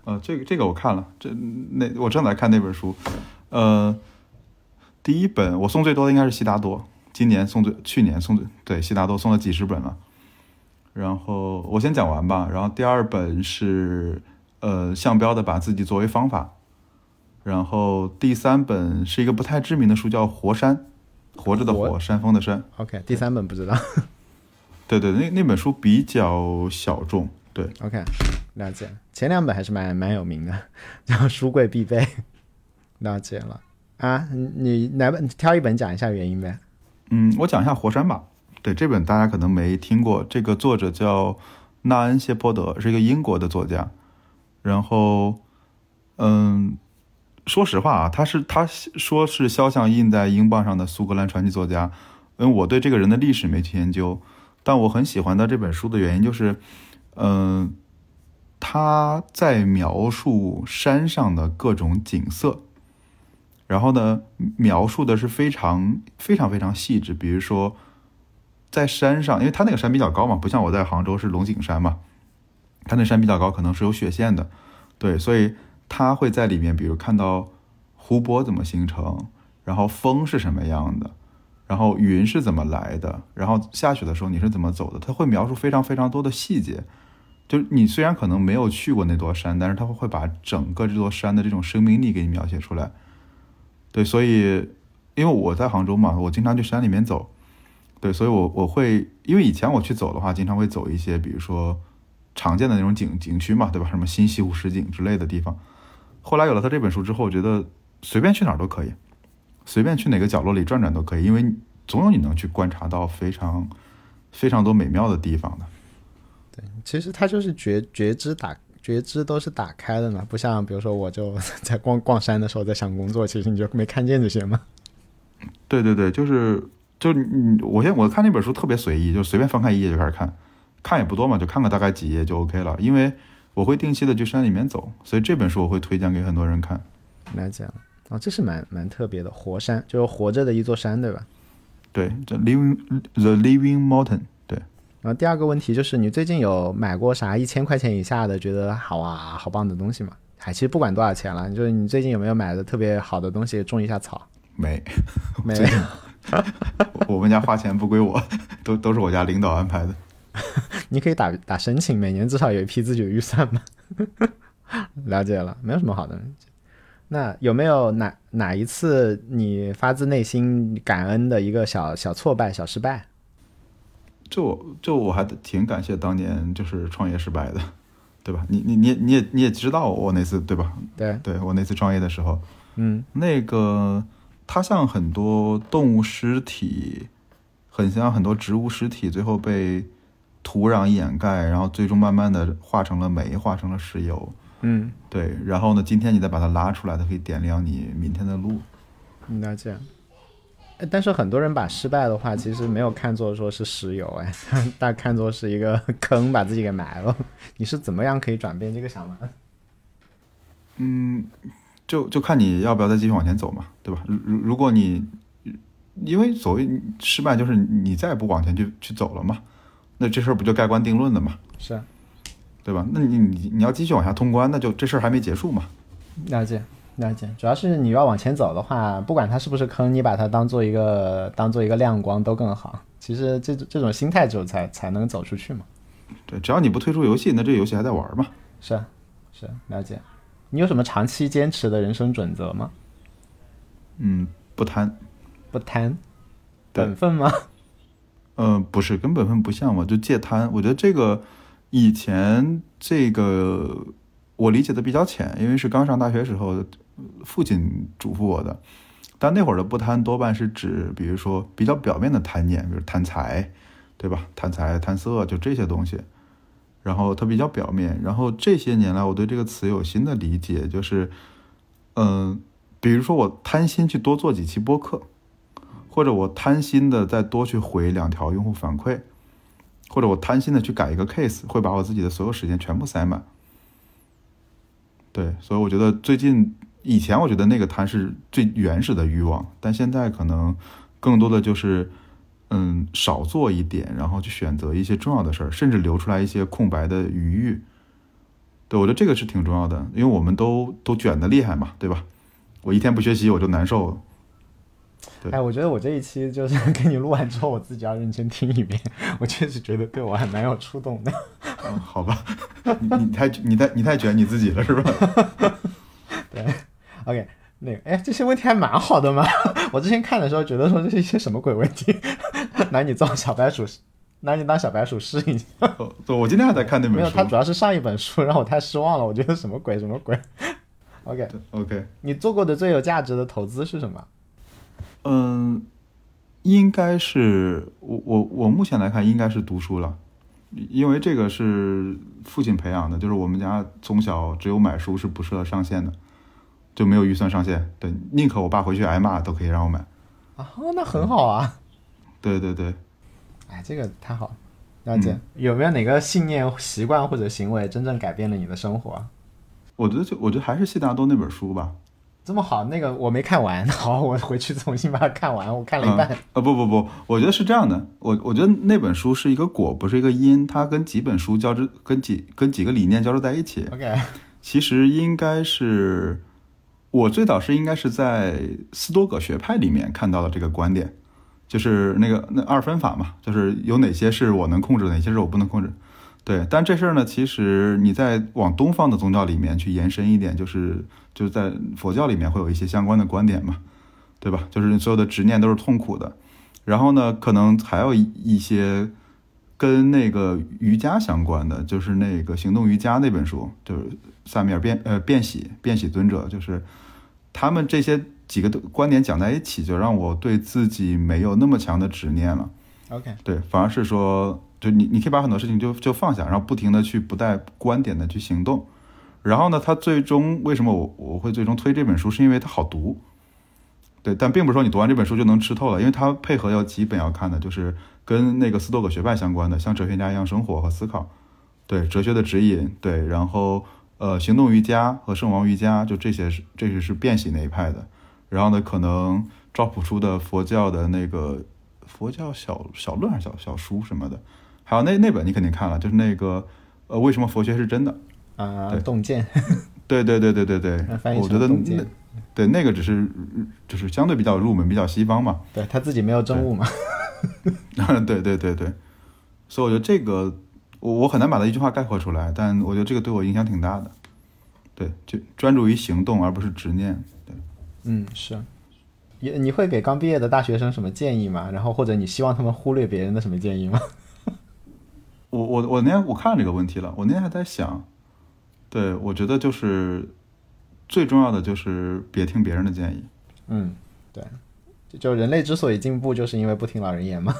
呃，这个这个我看了，这那我正在看那本书，呃，第一本我送最多的应该是悉达多，今年送最，去年送最，对，悉达多送了几十本了。然后我先讲完吧，然后第二本是呃项标的把自己作为方法，然后第三本是一个不太知名的书叫《活山》，活着的活活，山峰的山。OK，第三本不知道。对 对，那那本书比较小众，对，OK，了解。前两本还是蛮蛮有名的，叫书柜必备。了解了啊，你你哪本你挑一本讲一下原因呗？嗯，我讲一下《活山》吧。对，这本大家可能没听过，这个作者叫纳恩·谢波德，是一个英国的作家。然后，嗯，说实话啊，他是他说是肖像印在英镑上的苏格兰传奇作家。因为我对这个人的历史没去研究，但我很喜欢他这本书的原因就是，嗯，他在描述山上的各种景色。然后呢，描述的是非常非常非常细致。比如说，在山上，因为它那个山比较高嘛，不像我在杭州是龙井山嘛，它那山比较高，可能是有雪线的，对，所以他会在里面，比如看到湖泊怎么形成，然后风是什么样的，然后云是怎么来的，然后下雪的时候你是怎么走的，他会描述非常非常多的细节。就是你虽然可能没有去过那座山，但是他会把整个这座山的这种生命力给你描写出来。对，所以因为我在杭州嘛，我经常去山里面走，对，所以我我会因为以前我去走的话，经常会走一些，比如说常见的那种景景区嘛，对吧？什么新西湖十景之类的地方。后来有了他这本书之后，我觉得随便去哪儿都可以，随便去哪个角落里转转都可以，因为总有你能去观察到非常非常多美妙的地方的。对其实它就是觉觉知打觉知都是打开的呢，不像比如说我就 在逛逛山的时候在想工作，其实你就没看见这些嘛。对对对，就是就你，我现在我看那本书特别随意，就随便翻开一页就开始看，看也不多嘛，就看个大概几页就 OK 了。因为我会定期的去山里面走，所以这本书我会推荐给很多人看。了解了，哦，这是蛮蛮特别的，活山就是活着的一座山，对吧？对，这 Living The Living Mountain，对，然后第二个问题就是，你最近有买过啥一千块钱以下的觉得好啊、好棒的东西吗？哎其实不管多少钱了，就是你最近有没有买的特别好的东西种一下草？没，没 最近 我们家花钱不归我，都都是我家领导安排的。你可以打打申请，每年至少有一批自己的预算嘛。了解了，没有什么好的。那有没有哪哪一次你发自内心感恩的一个小小挫败、小失败？这我这我还挺感谢当年就是创业失败的，对吧？你你你你也你也知道我那次对吧？对，对我那次创业的时候，嗯那个它像很多动物尸体，很像很多植物尸体，最后被土壤掩盖，然后最终慢慢的化成了煤，化成了石油。嗯，对，然后呢，今天你再把它拉出来，它可以点亮你明天的路。了解。哎但是很多人把失败的话，其实没有看作说是石油，哎，大看作是一个坑，把自己给埋了。你是怎么样可以转变这个想法？嗯，就就看你要不要再继续往前走嘛，对吧？如如如果你因为所谓失败，就是你再也不往前去去走了嘛，那这事儿不就盖棺定论了嘛，是啊对吧？那你你你要继续往下通关，那就这事儿还没结束嘛。了解，了解。主要是你要往前走的话，不管它是不是坑，你把它当做一个当做一个亮光都更好。其实这这种心态之后才才能走出去嘛。对，只要你不退出游戏，那这个游戏还在玩嘛。是啊是啊了解。你有什么长期坚持的人生准则吗？嗯，不贪，不贪，本分吗？嗯，不是跟本分不像嘛，就戒贪。我觉得这个以前这个我理解的比较浅，因为是刚上大学时候父亲嘱咐我的。但那会儿的不贪多半是指，比如说比较表面的贪念，比如贪财，对吧？贪财、贪色，就这些东西。然后它比较表面。然后这些年来，我对这个词有新的理解，就是，嗯、比如说我贪心去多做几期播客，或者我贪心的再多去回两条用户反馈，或者我贪心的去改一个 case，会把我自己的所有时间全部塞满。对，所以我觉得最近以前我觉得那个贪是最原始的欲望，但现在可能更多的就是，嗯，少做一点，然后去选择一些重要的事儿，甚至留出来一些空白的余裕。对，我觉得这个是挺重要的，因为我们都都卷的厉害嘛，对吧？我一天不学习我就难受，对哎，我觉得我这一期就是 跟你录完之后，我自己要认真听一遍。我确实觉得对我还蛮有触动的。嗯，好吧，你你太你太你太卷你自己了是吧？对，OK，那个，哎，这些问题还蛮好的嘛。我之前看的时候觉得说这是一些什么鬼问题，拿你当小白鼠，拿你当小白鼠试一下。哦对，我今天还在看那本书没有，它。主要是上一本书让我太失望了，我觉得什么鬼什么鬼。OK，OK，你做过的最有价值的投资是什么？嗯，应该是我我我目前来看应该是读书了，因为这个是父亲培养的，就是我们家从小只有买书是不设上限的，就没有预算上限。对，宁可我爸回去挨骂都可以让我买。啊，那很好啊。对对对，哎，这个太好了。了解，有没有哪个信念、习惯或者行为真正改变了你的生活？我觉得就我觉得还是谢大多那本书吧。这么好，那个我没看完，好，我回去重新把它看完，我看了一半。嗯、啊不不不，我觉得是这样的，我我觉得那本书是一个果，不是一个因，它跟几本书交织，跟几跟几个理念交织在一起。OK，其实应该是我最早是应该是在斯多葛学派里面看到了这个观点，就是那个那二分法嘛，就是有哪些是我能控制，哪些是我不能控制。对，但这事儿呢，其实你在往东方的宗教里面去延伸一点，就是就是在佛教里面会有一些相关的观点嘛，对吧？就是所有的执念都是痛苦的，然后呢，可能还有一些跟那个瑜伽相关的，就是那个行动瑜伽那本书，就是萨米尔变呃变喜变喜尊者，就是他们这些几个观点讲在一起，就让我对自己没有那么强的执念了。OK，对，反而是说，就你你可以把很多事情就就放下，然后不停的去不带观点的去行动。然后呢，他最终为什么我我会最终推这本书，是因为它好读。对，但并不是说你读完这本书就能吃透了，因为它配合要几本要看的，就是跟那个斯多葛学派相关的，像哲学家一样生活和思考，对哲学的指引，对，然后呃行动瑜伽和圣王瑜伽，就这些是这些是变喜那一派的。然后呢，可能赵朴初的佛教的那个佛教小小论还是小小书什么的，还有那那本你肯定看了，就是那个呃为什么佛学是真的？啊，对洞见，对对对对对 对我觉得那对那个只是就是相对比较入门，比较西方嘛。对他自己没有证物嘛。对 对对对，所以我觉得这个我我很难把它一句话概括出来，但我觉得这个对我影响挺大的。对，就专注于行动而不是执念。对，嗯，是。也你会给刚毕业的大学生什么建议吗？然后或者你希望他们忽略别人的什么建议吗？我我我那天我看了这个问题了，我那天还在想，对我觉得就是最重要的就是别听别人的建议。嗯，对，就就人类之所以进步，就是因为不听老人言嘛。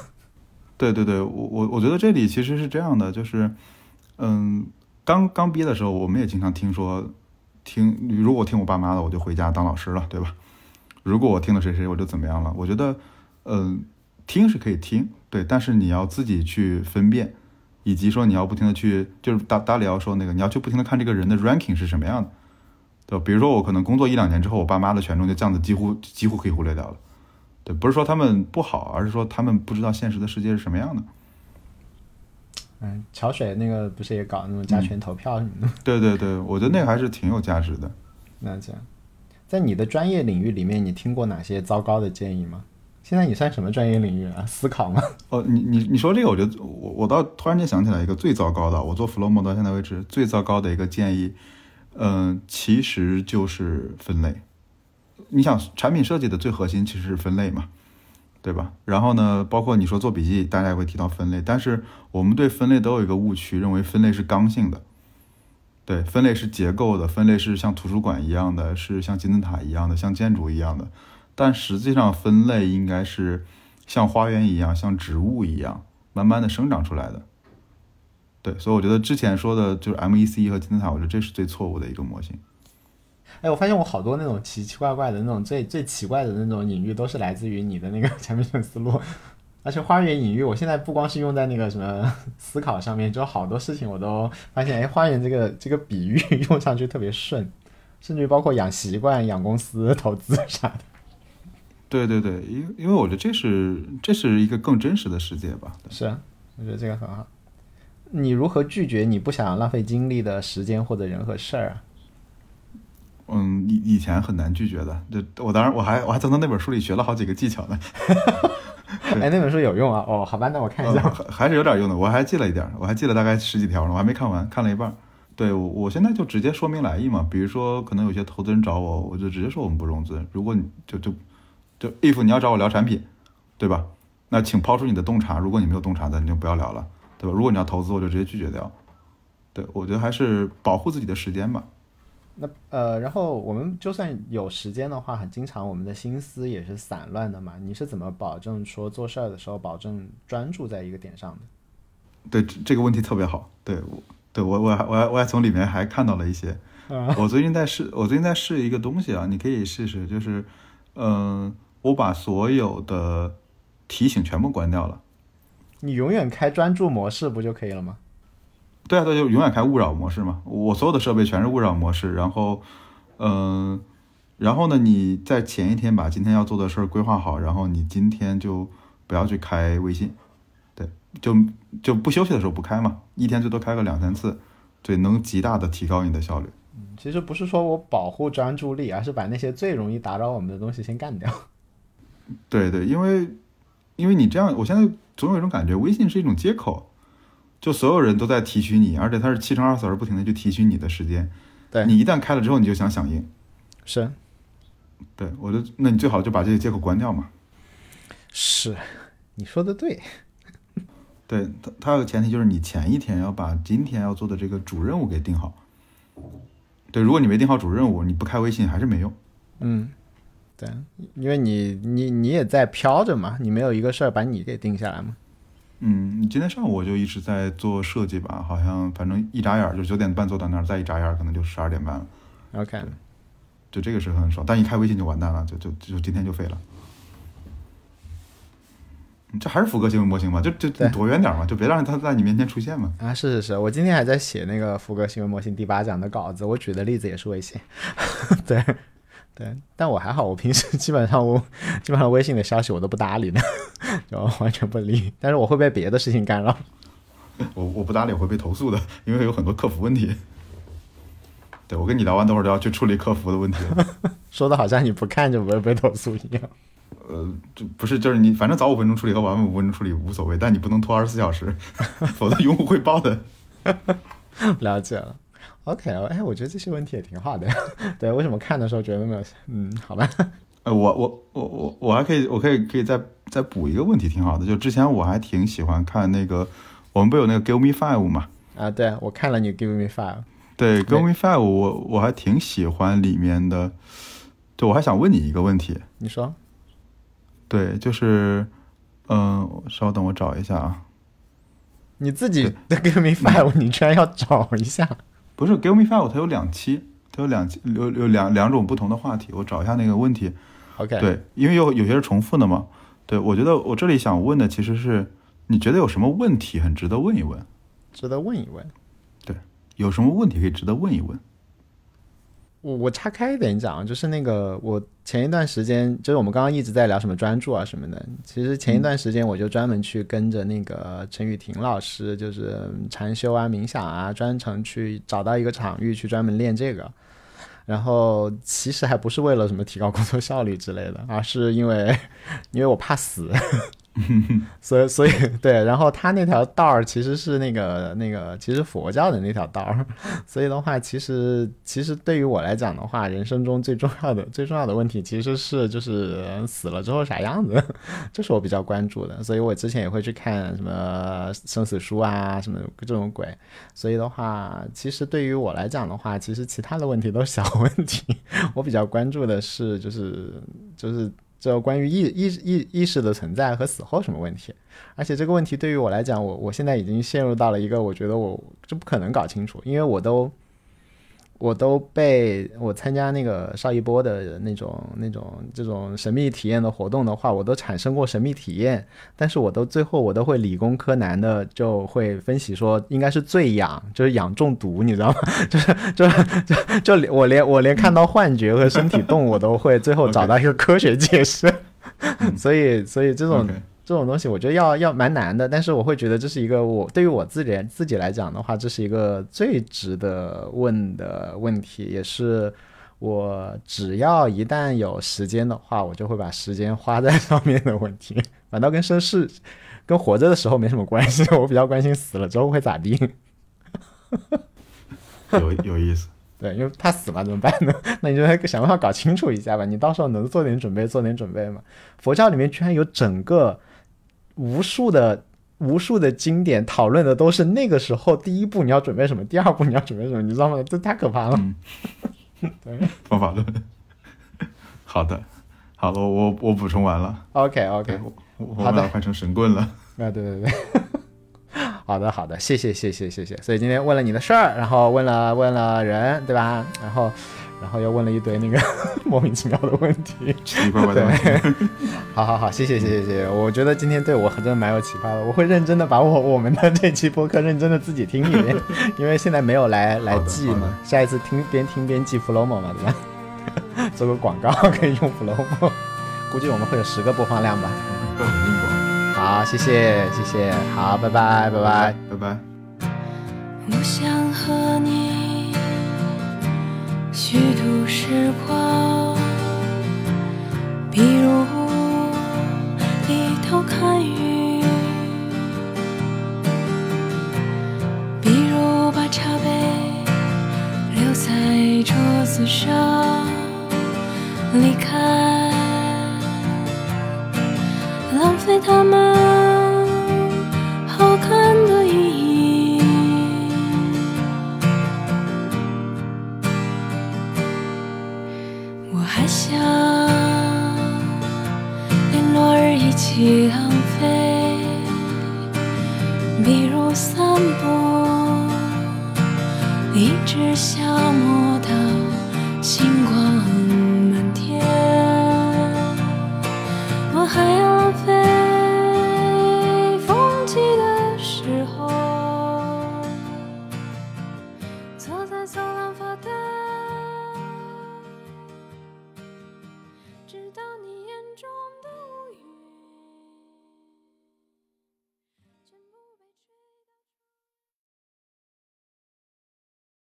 对对对，我我我觉得这里其实是这样的，就是，嗯，刚刚毕业的时候，我们也经常听说，听如果我听我爸妈的，我就回家当老师了，对吧？如果我听了谁谁，我就怎么样了？我觉得，嗯，听是可以听，对，但是你要自己去分辨，以及说你要不停的去，就是达达里奥说那个，你要去不停的看这个人的 ranking 是什么样的，对？比如说我可能工作一两年之后，我爸妈的权重就降的几乎几乎可以忽略掉了。对，不是说他们不好，而是说他们不知道现实的世界是什么样的。嗯，桥水那个不是也搞那种加权投票什么的？对对对，我觉得那个还是挺有价值的。那这样，在你的专业领域里面，你听过哪些糟糕的建议吗？现在你算什么专业领域啊？思考吗？哦，你你你说这个，我觉得我我倒突然间想起来一个最糟糕的，我做 Flomo 到现在为止最糟糕的一个建议，嗯、其实就是分类。你想，产品设计的最核心其实是分类嘛，对吧？然后呢，包括你说做笔记，大家也会提到分类，但是我们对分类都有一个误区，认为分类是刚性的，对，分类是结构的，分类是像图书馆一样的，是像金字塔一样的，像建筑一样的。但实际上，分类应该是像花园一样，像植物一样，慢慢的生长出来的。对，所以我觉得之前说的就是 MEC 和金字塔，我觉得这是最错误的一个模型。哎，我发现我好多那种奇奇怪怪的那种最最奇怪的那种隐喻，都是来自于你的那个产品线思路。而且花园隐喻，我现在不光是用在那个什么 思考上面，就好多事情我都发现，哎，花园这个这个比喻 用上去特别顺，甚至于包括养习惯、养公司、投资啥的。对对对，因因为我觉得这是这是一个更真实的世界吧。是啊，我觉得这个很好。你如何拒绝你不想浪费精力的时间或者人和事儿啊？嗯，以以前很难拒绝的，这我当然我还我还从他那本书里学了好几个技巧呢。对哎，那本书有用啊！哦，好吧，那我看一下。呃还还是有点用的，我还记了一点儿，我还记了大概十几条呢，我还没看完，看了一半。对，我我现在就直接说明来意嘛，比如说可能有些投资人找我，我就直接说我们不融资。如果你就就就 if 你要找我聊产品，对吧？那请抛出你的洞察，如果你没有洞察的，你就不要聊了，对吧？如果你要投资，我就直接拒绝掉。对，我觉得还是保护自己的时间吧。那呃，然后我们就算有时间的话，很经常我们的心思也是散乱的嘛。你是怎么保证说做事儿的时候保证专注在一个点上的？对，这这个问题特别好。对，我对我我还我还我还从里面还看到了一些。我最近在试，我最近在试一个东西啊，你可以试试，就是，嗯、我把所有的提醒全部关掉了。你永远开专注模式不就可以了吗？对啊，对，就永远开勿扰模式嘛。我所有的设备全是勿扰模式，然后，嗯、然后呢，你在前一天把今天要做的事儿规划好，然后你今天就不要去开微信，对，就就不休息的时候不开嘛，一天最多开个两三次，对，能极大的提高你的效率。其实不是说我保护专注力，而是把那些最容易打扰我们的东西先干掉。对对，因为因为你这样，我现在总有一种感觉，微信是一种接口，就所有人都在提取你，而且它是七乘二十四而不停的去提取你的时间。对你一旦开了之后，你就想响应。是对我就，那你最好就把这些接口关掉嘛。是，你说的对。对它，它有个前提就是你前一天要把今天要做的这个主任务给定好。对，如果你没定好主任务，你不开微信还是没用。嗯，对，因为你你你也在飘着嘛，你没有一个事儿把你给定下来嘛。嗯，今天上午我就一直在做设计吧，好像反正一眨眼儿就九点半坐到那儿，再一眨眼儿可能就十二点半了。OK，就这个是很爽，但一开微信就完蛋了，就就就今天就废了。嗯这还是福格行为模型嘛？就就你躲远点嘛，就别让它在你面前出现嘛。啊，是是是，我今天还在写那个福格行为模型第八讲的稿子，我举的例子也是微信。对，对，但我还好，我平时 基本上我基本上微信的消息我都不搭理的，就完全不理。但是我会被别的事情干扰。我我不搭理会被投诉的，因为有很多客服问题。对我跟你聊完，等会儿就要去处理客服的问题了。说的好像你不看就不会被投诉一样。呃，就不是，就是你反正早五分钟处理和晚五分钟处理无所谓，但你不能拖二十四小时，否则用户会爆的。了解了。OK，哎，我觉得这些问题也挺好的。对，为什么看的时候觉得没有？嗯，好吧。呃，我我我我我还可以，我可以可以再再补一个问题，挺好的。就之前我还挺喜欢看那个，我们不有那个 Give Me Five 嘛？啊，对，我看了你 Give Me Five。对，Give Me Five，我我还挺喜欢里面的。对，我还想问你一个问题。你说。对，就是，嗯，稍等，我找一下啊。你自己的 Give Me Five，你居然要找一下？不是 Give Me Five，它有两期，它有两期，有有两两种不同的话题。我找一下那个问题。OK。对，因为有有些是重复的嘛。对，我觉得我这里想问的其实是，你觉得有什么问题很值得问一问？值得问一问。对，有什么问题可以值得问一问？我我岔开一点讲，就是那个我前一段时间，就是我们刚刚一直在聊什么专注啊什么的。其实前一段时间我就专门去跟着那个陈雨婷老师，就是禅修啊、冥想啊，专程去找到一个场域去专门练这个。然后其实还不是为了什么提高工作效率之类的，而是因为因为我怕死。所以，所以对，然后他那条道儿其实是那个那个，其实佛教的那条道儿。所以的话，其实其实对于我来讲的话，人生中最重要的最重要的问题其实是就是死了之后啥样子，这是我比较关注的。所以我之前也会去看什么生死书啊，什么这种鬼。所以的话，其实对于我来讲的话，其实其他的问题都是小问题。我比较关注的是就是就是。这关于意意意意识的存在和死后什么问题？而且这个问题对于我来讲，我我现在已经陷入到了一个我觉得我这不可能搞清楚，因为我都。我都被我参加那个邵一波的那种那种这种神秘体验的活动的话，我都产生过神秘体验，但是我都最后我都会理工科男的就会分析说应该是醉氧，就是氧中毒，你知道吗？就是就是就就我连我连看到幻觉和身体动我都会最后找到一个科学解释，所以所以这种。这种东西我觉得要要蛮难的，但是我会觉得这是一个我对于我自己自己来讲的话，这是一个最值得问的问题，也是我只要一旦有时间的话，我就会把时间花在上面的问题。反倒跟生世跟活着的时候没什么关系，我比较关心死了之后会咋地。有有意思，对，因为怕死嘛，怎么办呢？那你就想办法搞清楚一下吧，你到时候能做点准备，做点准备嘛。佛教里面居然有整个。无数的无数的经典讨论的都是那个时候第一步你要准备什么，第二步你要准备什么，你知道吗？这太可怕了。对，方法论。好的，好了，我我补充完了。OK OK，我我把它，换成神棍了。啊，对对对。好的好的，谢谢谢谢谢谢。所以今天问了你的事儿，然后问了问了人，对吧？然后。然后又问了一堆那个 莫名其妙的问题，奇奇怪怪的问题。好好好，谢谢谢谢谢谢。我觉得今天对我真的蛮有启发的，我会认真的把我我们的这期播客认真的自己听一遍，因为现在没有来来记嘛，下一次听边听边记 flow 嘛，对吧？做个广告可以用 flow，估计我们会有十个播放量吧。好，谢谢谢谢，好，拜拜拜拜拜拜。我想和你。虚度时光，比如低头看雨，比如把茶杯留在桌子上，离开，浪费它们